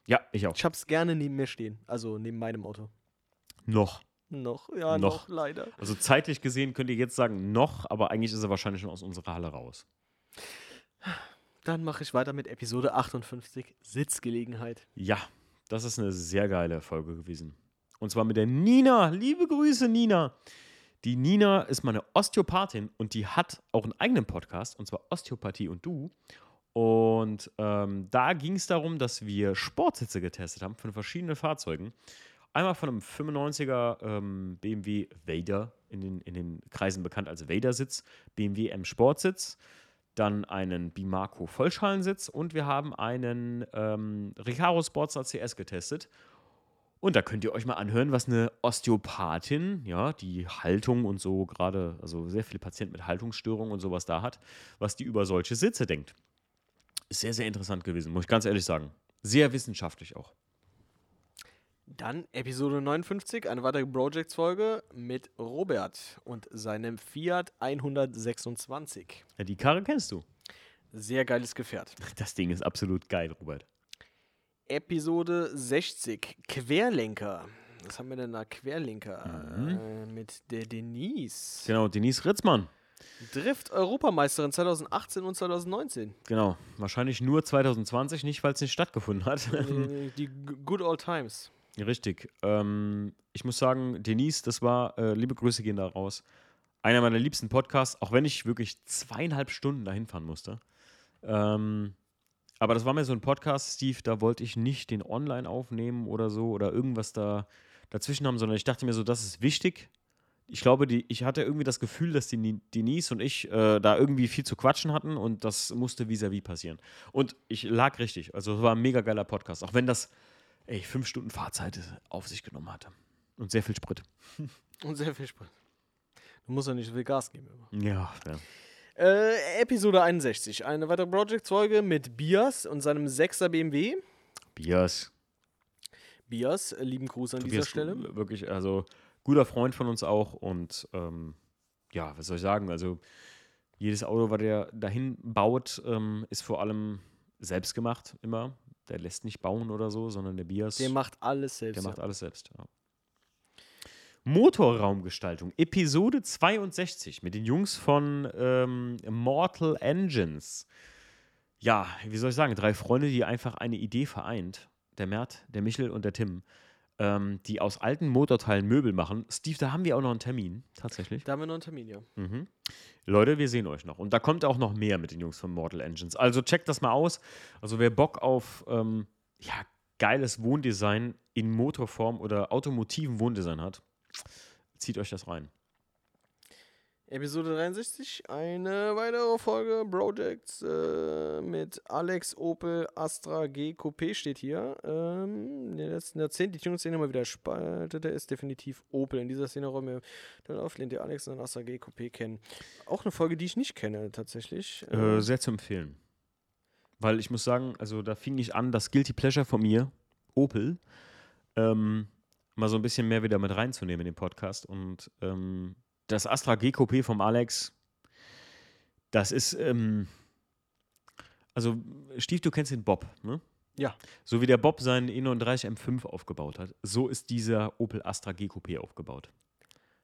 Ja, ich auch. Ich hab's gerne neben mir stehen. Also neben meinem Auto. Noch. Noch, ja, Noch. noch, leider. Also zeitlich gesehen könnt ihr jetzt sagen noch, aber eigentlich ist er wahrscheinlich schon aus unserer Halle raus. Dann mache ich weiter mit Episode 58, Sitzgelegenheit. Ja, das ist eine sehr geile Folge gewesen. Und zwar mit der Nina. Liebe Grüße, Nina. Die Nina ist meine Osteopathin und die hat auch einen eigenen Podcast, und zwar Osteopathie und du. Und ähm, da ging es darum, dass wir Sportsitze getestet haben von verschiedenen Fahrzeugen. Einmal von einem 95er ähm, BMW Vader, in den, in den Kreisen bekannt als Vader-Sitz, BMW M Sportsitz, dann einen Bimarco Vollschalensitz und wir haben einen ähm, Recaro Sportster CS getestet. Und da könnt ihr euch mal anhören, was eine Osteopathin, ja, die Haltung und so gerade, also sehr viele Patienten mit Haltungsstörungen und sowas da hat, was die über solche Sitze denkt. Sehr, sehr interessant gewesen, muss ich ganz ehrlich sagen. Sehr wissenschaftlich auch. Dann Episode 59, eine weitere Projects-Folge mit Robert und seinem Fiat 126. Ja, die Karre kennst du. Sehr geiles Gefährt. Das Ding ist absolut geil, Robert. Episode 60, Querlenker. Was haben wir denn da? Querlenker. Mhm. Äh, mit der Denise. Genau, Denise Ritzmann. Drift-Europameisterin 2018 und 2019. Genau, wahrscheinlich nur 2020 nicht, weil es nicht stattgefunden hat. die, Good Old Times. Richtig. Ähm, ich muss sagen, Denise, das war, äh, liebe Grüße gehen da raus. Einer meiner liebsten Podcasts, auch wenn ich wirklich zweieinhalb Stunden dahin fahren musste. Ähm, aber das war mir so ein Podcast, Steve, da wollte ich nicht den online aufnehmen oder so oder irgendwas da dazwischen haben, sondern ich dachte mir so, das ist wichtig. Ich glaube, die, ich hatte irgendwie das Gefühl, dass die Ni- Denise und ich äh, da irgendwie viel zu quatschen hatten und das musste vis-à-vis passieren. Und ich lag richtig. Also es war ein mega geiler Podcast, auch wenn das ey, fünf Stunden Fahrzeit auf sich genommen hatte. Und sehr viel Sprit. <laughs> Und sehr viel Spaß. Du musst ja nicht so viel Gas geben. Immer. Ja, ja. Äh, Episode 61, eine weitere Project-Folge mit Bias und seinem 6er BMW. Bias. Bias, äh, lieben Gruß an dieser Tobias, Stelle. Wirklich, also guter Freund von uns auch und ähm, ja, was soll ich sagen? Also jedes Auto, was der dahin baut, ähm, ist vor allem selbst gemacht immer. Der lässt nicht bauen oder so, sondern der Bias, Der macht alles selbst. der macht ja. alles selbst. Ja. Motorraumgestaltung, Episode 62 mit den Jungs von ähm, Mortal Engines. Ja, wie soll ich sagen, drei Freunde, die einfach eine Idee vereint. Der Mert, der Michel und der Tim, ähm, die aus alten Motorteilen Möbel machen. Steve, da haben wir auch noch einen Termin, tatsächlich. Da haben wir noch einen Termin, ja. Mhm. Leute, wir sehen euch noch. Und da kommt auch noch mehr mit den Jungs von Mortal Engines. Also checkt das mal aus. Also wer Bock auf ähm, ja, geiles Wohndesign in Motorform oder automotiven Wohndesign hat, zieht euch das rein. Episode 63, eine weitere Folge Projects äh, mit Alex Opel Astra G Coupé steht hier. Ähm, in den letzten Jahrzehnten, die Tuning-Szene immer wieder spaltete, ist definitiv Opel. In dieser Szene räumen wir dann auf, lehnt ihr Alex und Astra G Coupé kennen. Auch eine Folge, die ich nicht kenne, tatsächlich. Äh, sehr zu empfehlen. Weil ich muss sagen, also da fing ich an, das Guilty Pleasure von mir, Opel, ähm, mal so ein bisschen mehr wieder mit reinzunehmen in den Podcast. Und ähm, das Astra G Coupé vom Alex, das ist, ähm, also Steve, du kennst den Bob, ne? Ja. So wie der Bob seinen E39 M5 aufgebaut hat, so ist dieser Opel Astra G Coupé aufgebaut.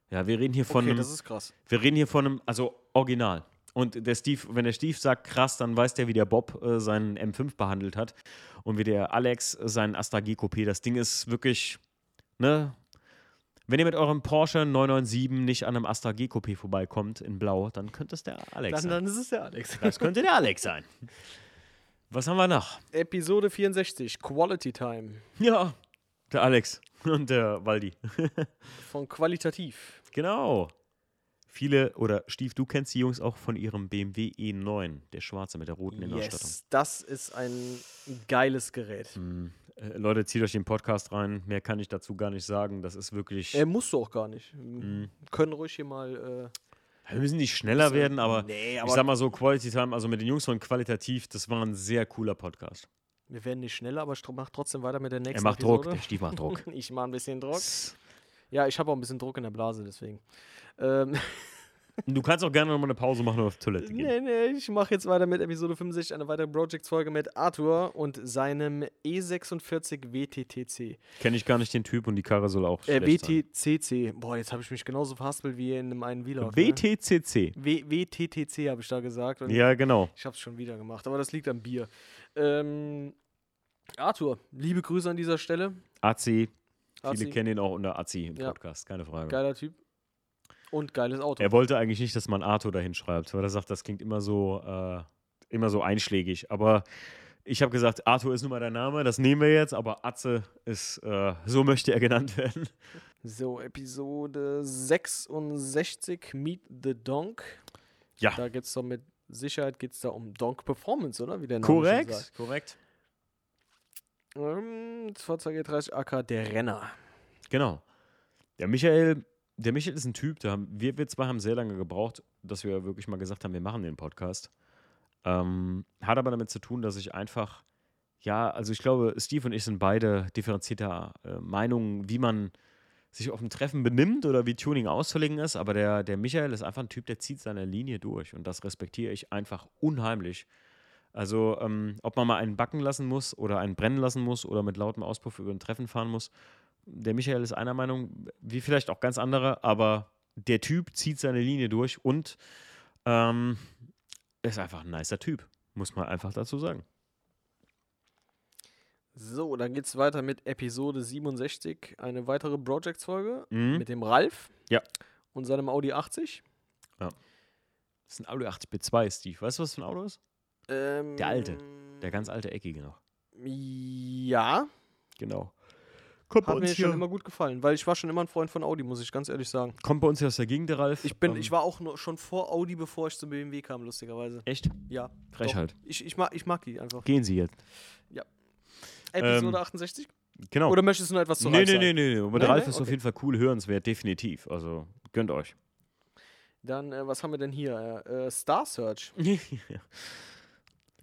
Ja, wir reden hier von okay, einem, das ist krass. wir reden hier von einem, also original. Und der Steve, wenn der Steve sagt krass, dann weiß der, wie der Bob äh, seinen M5 behandelt hat und wie der Alex seinen Astra G Coupé. Das Ding ist wirklich, ne? Wenn ihr mit eurem Porsche 997 nicht an einem Astra G Coupé vorbeikommt in Blau, dann könnte es der Alex Dann, sein. dann ist es der Alex. Das könnte der Alex sein. Was haben wir noch? Episode 64, Quality Time Ja, der Alex und der Waldi. <laughs> von Qualitativ. Genau. Viele, oder Steve, du kennst die Jungs auch von ihrem BMW E9, der schwarze mit der roten Innenausstattung. Yes, das ist ein geiles Gerät. Äh, Leute, zieht euch den Podcast rein. Mehr kann ich dazu gar nicht sagen. Das ist wirklich. Äh, musst du auch gar nicht. Mm. Können ruhig hier mal. wir müssen nicht schneller Ist, äh, werden, aber, nee, ich aber- sag mal so, Quality Time, also mit den Jungs von Qualitativ, das war ein sehr cooler Podcast. Äh, wir werden nicht schneller, aber ich mach trotzdem weiter mit der nächsten Er macht Druck, Episode. der Stief macht Druck. <laughs> Ich mache ein bisschen Druck. <laughs> Ja, ich habe auch ein bisschen Druck in der Blase, deswegen. Ähm, <laughs> du kannst auch gerne nochmal eine Pause machen und auf Toilette gehen. nee, nee, ich mache jetzt weiter mit Episode 65, eine weitere Projects-Folge mit Arthur und seinem E E46 WTTC. Kenne ich gar nicht den Typ und die Karre soll auch Äh, schlecht sein. WTCC. Boah, jetzt habe ich mich genauso verhaspelt wie in einem einen Vlog. ne? WTCC. W WTTC habe ich da gesagt. Ja, genau. Ich habe es schon wieder gemacht, aber das liegt am Bier. Ähm, Arthur, liebe Grüße an dieser Stelle. Azi. Viele Azi, kennen ihn auch unter Azi im Ja. Podcast, keine Frage. Geiler Typ. Und geiles Auto. Er wollte eigentlich nicht, dass man Arthur dahin schreibt, weil er sagt, das klingt immer so, äh, immer so einschlägig. Aber ich habe gesagt, Arthur ist nun mal dein Name, das nehmen wir jetzt, aber Atze ist, äh, so möchte er genannt werden. So, Episode 66, Meet the Donk. Ja, Da geht es doch mit Sicherheit geht's da um Donk Performance, oder? Wie der Name schon korrekt, sagt. korrekt. Ähm, das Fahrzeug E30 AK, der Renner. Genau. Der Michael, der Michael ist ein Typ, haben, wir, wir zwei haben sehr lange gebraucht, dass wir wirklich mal gesagt haben, wir machen den Podcast. Ähm, hat aber damit zu tun, dass ich einfach, ja, also ich glaube, Steve und ich sind beide differenzierter äh, Meinungen, wie man sich auf dem Treffen benimmt oder wie Tuning auszulegen ist, aber der, der Michael ist einfach ein Typ, der zieht seine Linie durch und das respektiere ich einfach unheimlich. Also, ähm, ob man mal einen backen lassen muss oder einen brennen lassen muss oder mit lautem Auspuff über ein Treffen fahren muss, der Michael ist einer Meinung, wie vielleicht auch ganz andere, aber der Typ zieht seine Linie durch und ähm, ist einfach ein nicer Typ, muss man einfach dazu sagen. So, dann geht's weiter mit Episode 67, eine weitere Projects-Folge Mhm. mit dem Ralf. Ja. Und seinem Audi 80. Das ist ein Audi 80B2, Steve. Weißt du, was für ein Auto ist? Ähm, Der alte. Der ganz alte, eckige noch. Ja, Genau. Kommt bei, hat mir uns schon hier, immer gut gefallen, weil ich war schon immer ein Freund von Audi, muss ich ganz ehrlich sagen. kommt bei uns hier aus der Gegend, der Ralf. Ich bin, Ähm, ich war auch nur, schon vor Audi, bevor ich zum BMW kam, lustigerweise. Echt? Ja. Frechheit. Ich, ich, mag, ich mag die einfach. Gehen Sie jetzt. Episode Ähm, 68? Genau. Oder möchtest du noch etwas zu nee, Ralf nee, sagen? nee, nee, nee. Aber der Ralf ist auf Okay. jeden Fall cool hörenswert, definitiv. Also gönnt euch. Dann, äh, was haben wir denn hier? Äh, Star Search. <laughs> <laughs>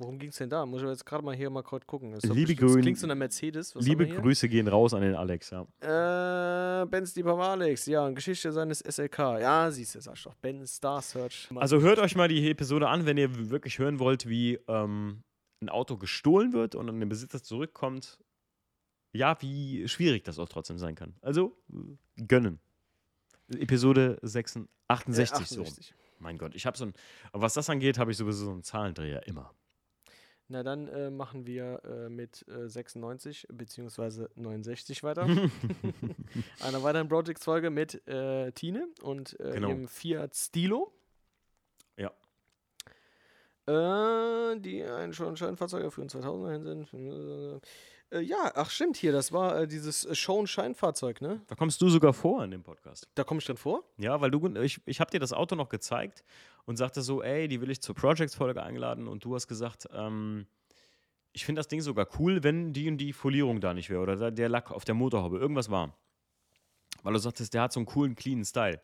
Worum ging es denn da? Muss ich jetzt gerade mal hier mal kurz gucken. Das, Liebe Grün- klingt so einer Mercedes. Was Liebe Grüße gehen raus an den Alex, ja. Äh, Ben Stieber Alex. Ja, Geschichte seines SLK. Ja, siehst du, sag ich doch. Ben Star Search. Also hört euch mal die Episode an, wenn ihr wirklich hören wollt, wie ähm, ein Auto gestohlen wird und an den Besitzer zurückkommt. Ja, wie schwierig das auch trotzdem sein kann. Also gönnen. Episode 66, 68, äh, so. 68. Mein Gott, ich habe so ein, was das angeht, habe ich sowieso so einen Zahlendreher immer. Na, dann äh, machen wir äh, mit äh, 96 bzw. 69 weiter. <laughs> <laughs> Einer weiteren Projects-Folge mit äh, Tine und äh, Genau. ihrem Fiat Stilo. Ja. Äh, die ein schon Scheinfahrzeuge für 2000 hin sind. Äh, ja, ach stimmt hier, das war äh, dieses äh, Show- und Scheinfahrzeug, ne? Da kommst du sogar vor in dem Podcast. Da komme ich drin vor. Ja, weil du, ich, ich habe dir das Auto noch gezeigt und sagte so, ey, die will ich zur Projects-Folge eingeladen und du hast gesagt, ähm, ich finde das Ding sogar cool, wenn die und die Folierung da nicht wäre oder der Lack auf der Motorhaube, irgendwas war. Weil du sagtest, der hat so einen coolen, cleanen Style.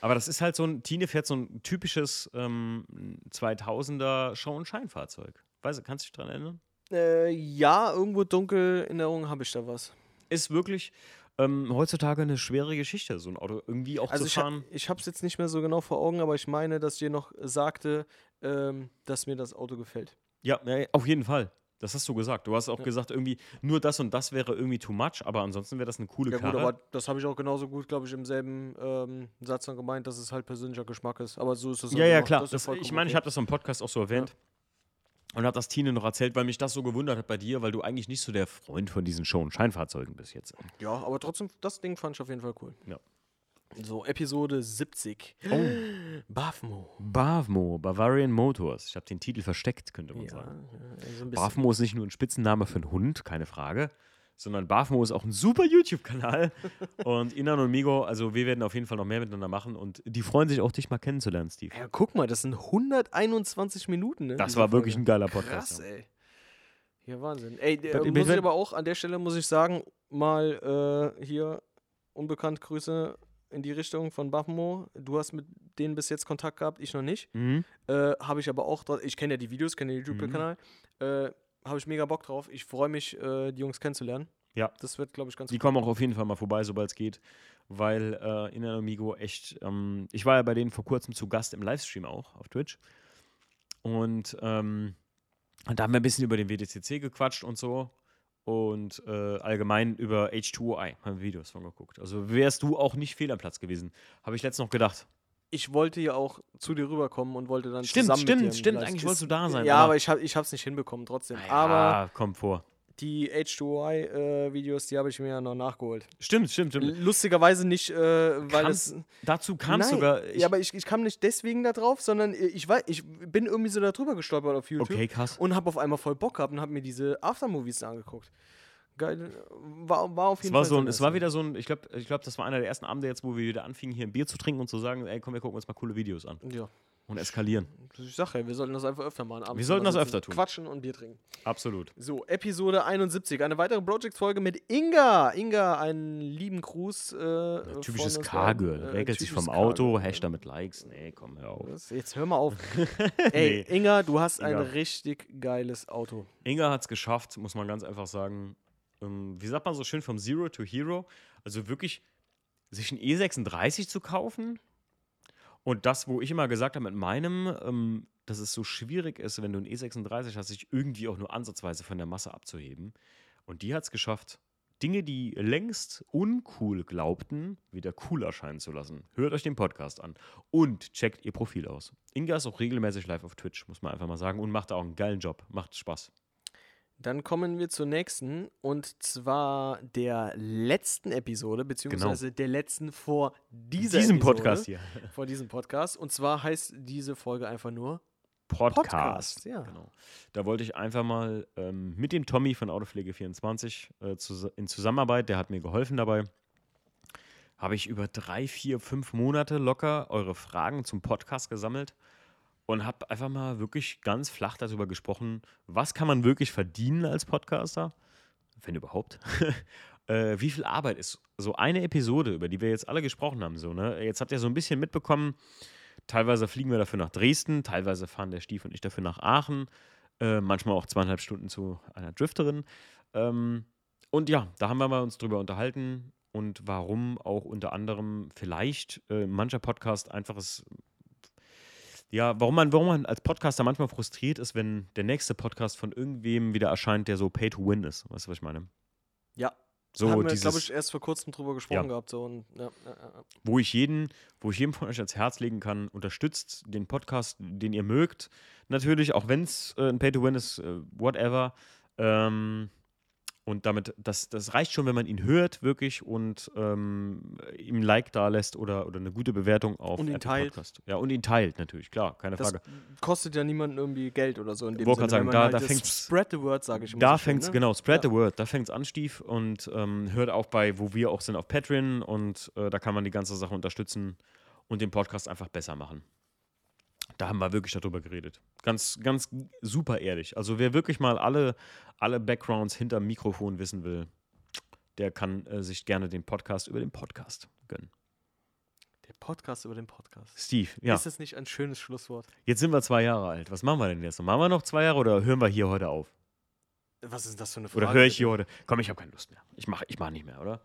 Aber das ist halt so ein, Tine fährt so ein typisches ähm, 2000er Show- und Scheinfahrzeug. Weißt du, kannst du dich dran erinnern? Äh, ja, irgendwo dunkel in Erinnerung habe ich da was. Ist wirklich ähm, heutzutage eine schwere Geschichte, so ein Auto irgendwie auch Also zu ich, fahren. ich habe es jetzt nicht mehr so genau vor Augen, aber ich meine, dass ich dir noch sagte, ähm, dass mir das Auto gefällt. Ja, ja, auf jeden Fall. Das hast du gesagt. Du hast auch Ja. gesagt, irgendwie nur das und das wäre irgendwie too much, aber ansonsten wäre das eine coole Ja gut, Karre. aber das habe ich auch genauso gut, glaube ich, im selben ähm, Satz dann gemeint, dass es halt persönlicher Geschmack ist. Aber so ist es ja, halt ja, klar. Das ich meine, ich okay. habe das im Podcast auch so erwähnt. Und habe das Tine noch erzählt, weil mich das so gewundert hat bei dir, weil du eigentlich nicht so der Freund von diesen Show- und Scheinfahrzeugen bist jetzt. Ja, aber trotzdem, das Ding fand ich auf jeden Fall cool. Ja. So, Episode 70. Oh. Bafmo. Bavmo, Bavarian Motors. Ich habe den Titel versteckt, könnte man Ja, sagen. ja, so ein bisschen. Bavmo ist nicht nur ein Spitzname für einen Hund, keine Frage, sondern Bavmo ist auch ein super YouTube-Kanal. und Inan und Migo, also wir werden auf jeden Fall noch mehr miteinander machen und die freuen sich auch, dich mal kennenzulernen, Steve. Ja, guck mal, das sind 121 Minuten, ne? Das war wirklich Folge. ein geiler Podcast. Krass, ja. ey. Ja, Wahnsinn. Ey, äh, muss ich aber auch, an der Stelle muss ich sagen, mal äh, hier unbekannt Grüße in die Richtung von Bafmo. Du hast mit denen bis jetzt Kontakt gehabt, ich noch nicht. Mhm. Äh, habe ich aber auch, ich kenne ja die Videos, kenne den Mhm. YouTube-Kanal. Äh, habe ich mega Bock drauf. Ich freue mich, äh, die Jungs kennenzulernen. Ja. Das wird, glaube ich, ganz Die kommen auch auf jeden Fall mal vorbei, sobald es geht, weil äh, Inan und Migo echt, ähm, ich war ja bei denen vor kurzem zu Gast im Livestream auch auf Twitch und ähm, da haben wir ein bisschen über den WDCC gequatscht und so und äh, allgemein über H2OI haben wir Videos von geguckt. Also wärst du auch nicht fehl am Platz gewesen, habe ich letztens noch gedacht. Ich wollte ja auch zu dir rüberkommen und wollte dann Stimmt, zusammen stimmt, mit dir im stimmt. Live- Eigentlich wolltest du da sein, Ja, aber- aber, ich habe es nicht hinbekommen trotzdem. Ja, Aber kommt vor. die H2OI-Videos, die habe ich mir ja noch nachgeholt. Stimmt, stimmt, stimmt. Lustigerweise nicht, äh, weil Kam's- es. Dazu kam es sogar. Ich, ja, aber ich, ich kam nicht deswegen da drauf, sondern ich, weiß, ich bin irgendwie so da drüber gestolpert auf YouTube okay, krass. und habe auf einmal voll Bock gehabt und habe mir diese Aftermovies angeguckt. Geil, war, war auf Es jeden war, Fall. so ein, es war wieder so ein, ich glaube, ich glaub, das war einer der ersten Abende jetzt, wo wir wieder anfingen, hier ein Bier zu trinken und zu sagen, ey, komm, wir gucken uns mal coole Videos an. Ja, und eskalieren. Ich sag ja, wir sollten das einfach öfter machen. Wir sollten das öfter tun. Quatschen und Bier trinken. Absolut. So, Episode 71. Eine weitere Project-Folge mit Inga. Inga, einen lieben Gruß. Äh, Typisches Car-Girl. Äh, Regelt sich vom Auto, hasht damit Likes. Nee, komm, hör auf. Was? Jetzt hör mal auf. <laughs> Ey, Inga, du hast ein Inga. richtig geiles Auto. Inga hat es geschafft, muss man ganz einfach sagen. Ähm, wie sagt man so schön, vom Zero to Hero. Also wirklich sich ein E36 zu kaufen. Und das, wo ich immer gesagt habe mit meinem, ähm, dass es so schwierig ist, wenn du ein E36 hast, sich irgendwie auch nur ansatzweise von der Masse abzuheben. Und die hat es geschafft, Dinge, die längst uncool glaubten, wieder cool erscheinen zu lassen. Hört euch den Podcast an und checkt ihr Profil aus. Inga ist auch regelmäßig live auf Twitch, muss man einfach mal sagen, und macht da auch einen geilen Job. Macht Spaß. Dann kommen wir zur nächsten und zwar der letzten Episode, beziehungsweise der letzten vor dieser Diesem Episode, Podcast hier. <laughs> Vor diesem Podcast. Und zwar heißt diese Folge einfach nur Podcast. Podcast, ja. Genau. Da wollte ich einfach mal ähm, mit dem Tommy von Autopflege24 äh, zus in Zusammenarbeit, der hat mir geholfen dabei, habe ich über drei, vier, fünf Monate locker eure Fragen zum Podcast gesammelt und habe einfach mal wirklich ganz flach darüber gesprochen, was kann man wirklich verdienen als Podcaster, wenn überhaupt. <laughs> äh, wie viel Arbeit ist so eine Episode, über die wir jetzt alle gesprochen haben. So, ne? Jetzt habt ihr so ein bisschen mitbekommen, Teilweise fliegen wir dafür nach Dresden, teilweise fahren der Stief und ich dafür nach Aachen, äh, manchmal auch zweieinhalb Stunden zu einer Drifterin. Ähm, und ja, da haben wir mal uns drüber unterhalten und warum auch unter anderem vielleicht äh, mancher Podcast einfach ist. Ja, warum man, warum man als Podcaster manchmal frustriert ist, wenn der nächste Podcast von irgendwem wieder erscheint, der so Pay to Win ist. Weißt du, was ich meine? Ja. So Haben wir, glaube ich, erst vor kurzem drüber gesprochen Ja. gehabt. So, und, ja, ja. wo ich jeden, wo ich jedem von euch ans Herz legen kann, unterstützt den Podcast, den ihr mögt. Natürlich, auch wenn es äh, ein Pay-to-Win ist, äh, whatever. Ähm, und damit, das, das reicht schon, wenn man ihn hört, wirklich, und ähm, ihm ein Like da lässt oder, oder eine gute Bewertung auf Und ihn teilt. Podcast. Ja, und ihn teilt, natürlich, klar, keine Das Frage. kostet ja niemanden irgendwie Geld oder so in dem Wollte Sinne. sagen, da- man da fängt's- Spread the word, sage ich immer. Da fängt's, ne? genau, spread Ja. the word, da fängt's an, Stief. Und ähm, hört auch bei, wo wir auch sind, auf Patreon und äh, da kann man die ganze Sache unterstützen und den Podcast einfach besser machen. Da haben wir wirklich darüber geredet. Ganz, ganz super ehrlich. Also wer wirklich mal alle, alle Backgrounds hinterm Mikrofon wissen will, der kann äh, sich gerne den Podcast über den Podcast gönnen. Der Podcast über den Podcast. Steve, ja, Ist das nicht ein schönes Schlusswort? jetzt sind wir zwei Jahre alt. Was machen wir denn jetzt? Machen wir noch zwei Jahre oder hören wir hier heute auf? Was ist das für eine Frage? Oder höre ich hier heute? Komm, ich habe keine Lust mehr. Ich mache ich mach nicht mehr, oder?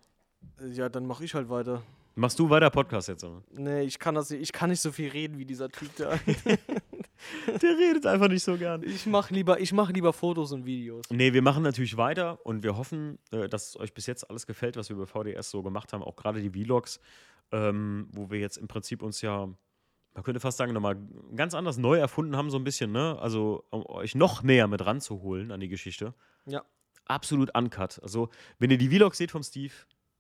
Ja, dann mache ich halt weiter. Machst du weiter Podcast jetzt? Oder? Nee, ich kann das nicht. Ich kann nicht so viel reden wie dieser Typ da. <laughs> Der redet einfach nicht so gern. ich mache lieber, ich mach lieber Fotos und Videos. Nee, wir machen natürlich weiter und wir hoffen, äh, dass es euch bis jetzt alles gefällt, was wir über VDS so gemacht haben. Auch gerade die Vlogs, ähm, wo wir jetzt im Prinzip uns ja, man könnte fast sagen, nochmal ganz anders neu erfunden haben, so ein bisschen, ne? Also, um euch noch näher mit ranzuholen an die Geschichte. Ja. Absolut uncut. Also, wenn ihr die Vlogs seht vom Steve,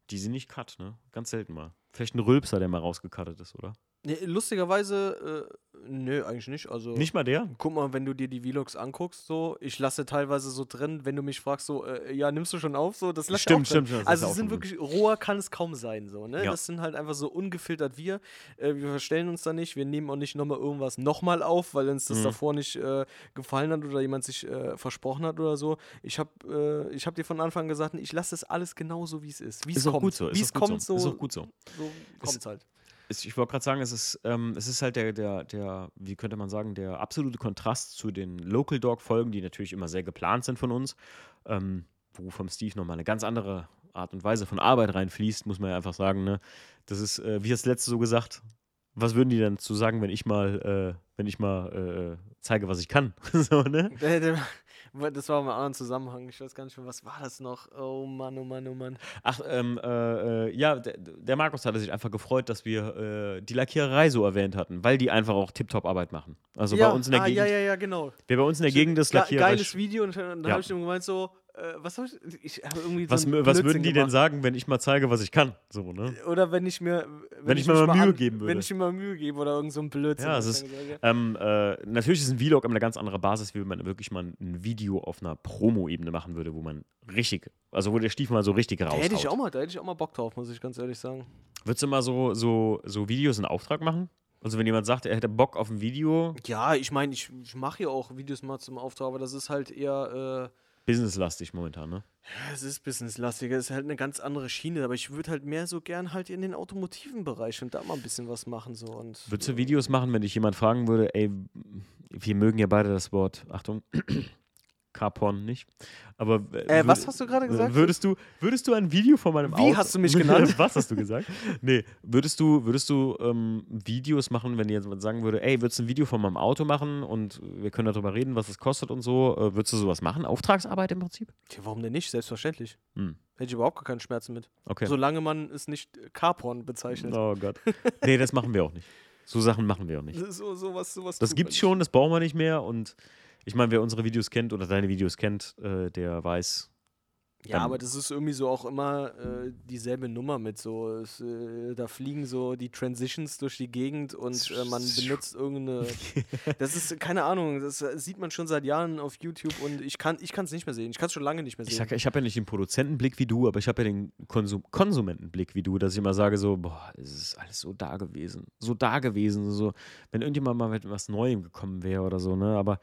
die sind nicht cut, ne? Ganz selten mal. Vielleicht ein Rülpser, der mal rausgecuttet ist, oder? Nee, lustigerweise, äh, nö, eigentlich nicht. Also, Nicht mal der? guck mal, wenn du dir die Vlogs anguckst, so, ich lasse teilweise so drin, wenn du mich fragst, so, äh, ja, nimmst du schon auf, so, das lasse ich Stimmt, auch drin. stimmt, stimmt, das Also, ist auch sind schon wirklich, roher kann es kaum sein, so, ne? Ja. Das sind halt einfach so ungefiltert wir. Äh, wir verstellen uns da nicht, wir nehmen auch nicht nochmal irgendwas nochmal auf, weil uns das Mhm. davor nicht äh, gefallen hat oder jemand sich äh, versprochen hat oder so. Ich habe äh, ich hab dir von Anfang an gesagt, ich lasse es alles genauso, wie es ist. Wie es Ist auch kommt. gut so. Wie Ist es auch gut kommt, so. so, Ist auch gut so. so kommt es halt. Ich wollte gerade sagen, es ist, ähm, es ist halt der, der, der, wie könnte man sagen, der absolute Kontrast zu den Local Dog-Folgen, die natürlich immer sehr geplant sind von uns, ähm, wo vom Steve nochmal eine ganz andere Art und Weise von Arbeit reinfließt, muss man ja einfach sagen. Ne? Das ist, äh, wie das letzte so gesagt, was würden die denn zu sagen, wenn ich mal, äh, wenn ich mal äh, zeige, was ich kann? <laughs> so, ne? Das war im anderen Zusammenhang. Ich weiß gar nicht mehr, was war das noch? Oh Mann, oh Mann, oh Mann. Ach, ähm, äh, äh, ja, der, der Markus hatte sich einfach gefreut, dass wir äh, die Lackiererei so erwähnt hatten, weil die einfach auch tiptop Arbeit machen. Also ja, bei uns in der ah, Gegend. ja, ja, ja, genau. Wer bei uns in der Gegend ist, Ge Lackierer. Geiles Video und dann Ja. habe ich ihm gemeint so, was habe ich, ich habe irgendwie Was, so was würden die denn gemacht. sagen, wenn ich mal zeige, was ich kann? So, ne? Oder wenn ich mir, wenn, ich mir mich mal Mühe an- geben würde. Wenn ich mir mal Mühe gebe oder irgend so ein Blödsinn. Ja, es ich ist- Ähm, äh, natürlich ist ein Vlog eine ganz andere Basis, wie wenn man wirklich mal ein Video auf einer Promo-Ebene machen würde, wo man richtig, also wo der Stiefel mal so richtig raushaut. hätte ich auch mal, da hätte ich auch mal Bock drauf, muss ich ganz ehrlich sagen. Würdest du mal so, so, so Videos in Auftrag machen? Also wenn jemand sagt, er hätte Bock auf ein Video, Ja, ich meine, ich, ich mache ja auch Videos mal zum Auftrag, aber das ist halt eher, businesslastig momentan, ne? äh, es ist businesslastiger, es ist halt eine ganz andere Schiene, aber ich würde halt mehr so gern halt in den automotiven Bereich und da mal ein bisschen was machen so und Würdest du Videos machen, wenn dich jemand fragen würde, ey, wir mögen ja beide das Wort, Achtung, Carporn nicht, aber Äh, was hast du gerade gesagt? Würdest du, würdest du ein Video von meinem Wie Auto... hast du mich genannt? <laughs> was hast du gesagt? Nee, würdest du, würdest du ähm, Videos machen, wenn jemand sagen würde, ey, würdest du ein Video von meinem Auto machen und wir können darüber reden, was es kostet und so, äh, würdest du sowas machen? Auftragsarbeit im Prinzip? Ja, warum denn nicht? Selbstverständlich. Hm. Hätte ich überhaupt gar keinen Schmerzen mit. Okay. Solange man es nicht äh, Carporn bezeichnet. Oh Gott. <laughs> Nee, das machen wir auch nicht. So Sachen machen wir auch nicht. So, sowas, sowas Das tut gibt's man schon, das brauchen wir nicht mehr. Und ich meine, wer unsere Videos kennt oder deine Videos kennt, äh, der weiß. Ja, aber das ist irgendwie so auch immer äh, dieselbe Nummer mit so. Es, äh, da fliegen so die Transitions durch die Gegend und äh, man benutzt irgendeine. <laughs> Das ist, keine Ahnung, das äh, sieht man schon seit Jahren auf YouTube und ich kann es ich nicht mehr sehen. Ich kann es schon lange nicht mehr Ich, sehen. sag, ich habe ja nicht den Produzentenblick wie du, aber ich habe ja den Konsum Konsumentenblick wie du, dass ich immer sage so, boah, es ist alles so da gewesen, so da gewesen, so, wenn irgendjemand mal mit was Neuem gekommen wäre oder so, ne, aber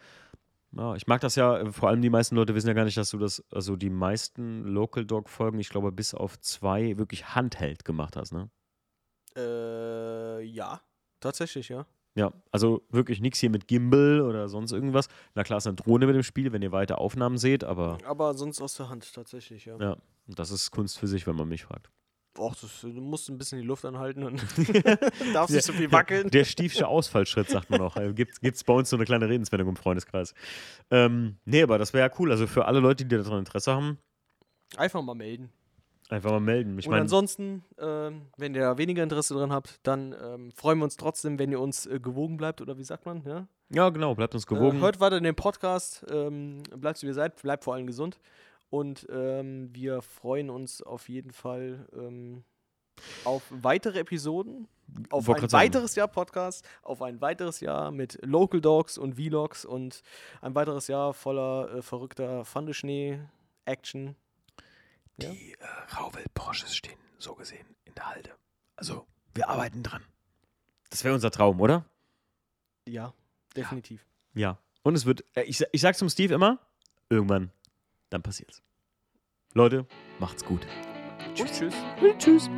ja, ich mag das ja, äh, vor allem die meisten Leute wissen ja gar nicht, dass du das, also die meisten Local Dog Folgen, ich glaube bis auf zwei, wirklich Handheld gemacht hast, ne? Äh, ja, tatsächlich, ja. Ja, also wirklich nichts hier mit Gimbal oder sonst irgendwas. Na klar ist eine Drohne mit dem Spiel, wenn ihr weite Aufnahmen seht, aber Aber sonst aus der Hand, tatsächlich, ja. ja, das ist Kunst für sich, wenn man mich fragt. Och, das, du musst ein bisschen die Luft anhalten und <laughs> <laughs> darfst nicht so viel wackeln. Der stiefsche Ausfallschritt, sagt man auch. Gibt es bei uns so eine kleine Redenswendung im Freundeskreis. Ähm, nee, aber das wäre ja cool. Also für alle Leute, die daran Interesse haben, Einfach mal melden. einfach mal melden. Ich und meine, ansonsten, ähm, wenn ihr weniger Interesse dran habt, dann ähm, freuen wir uns trotzdem, wenn ihr uns äh, gewogen bleibt, oder wie sagt man? Ja? ja genau, bleibt uns gewogen. Äh, hört weiter in den Podcast, ähm, bleibt so wie ihr seid, bleibt vor allem gesund. Und ähm, wir freuen uns auf jeden Fall ähm, auf weitere Episoden, auf Wollt ein weiteres Jahr Podcast, auf ein weiteres Jahr mit Local Dogs und Vlogs und ein weiteres Jahr voller äh, verrückter Pfandeschnee-Action. Ja? Die äh, Rauwelt-Porsches stehen so gesehen in der Halde. Also, wir arbeiten dran. Das wäre unser Traum, oder? Ja, definitiv. Ja. Und es wird, äh, ich, ich sag's zum Steve immer, irgendwann, dann passiert's. Leute, macht's gut. Und tschüss. Tschüss.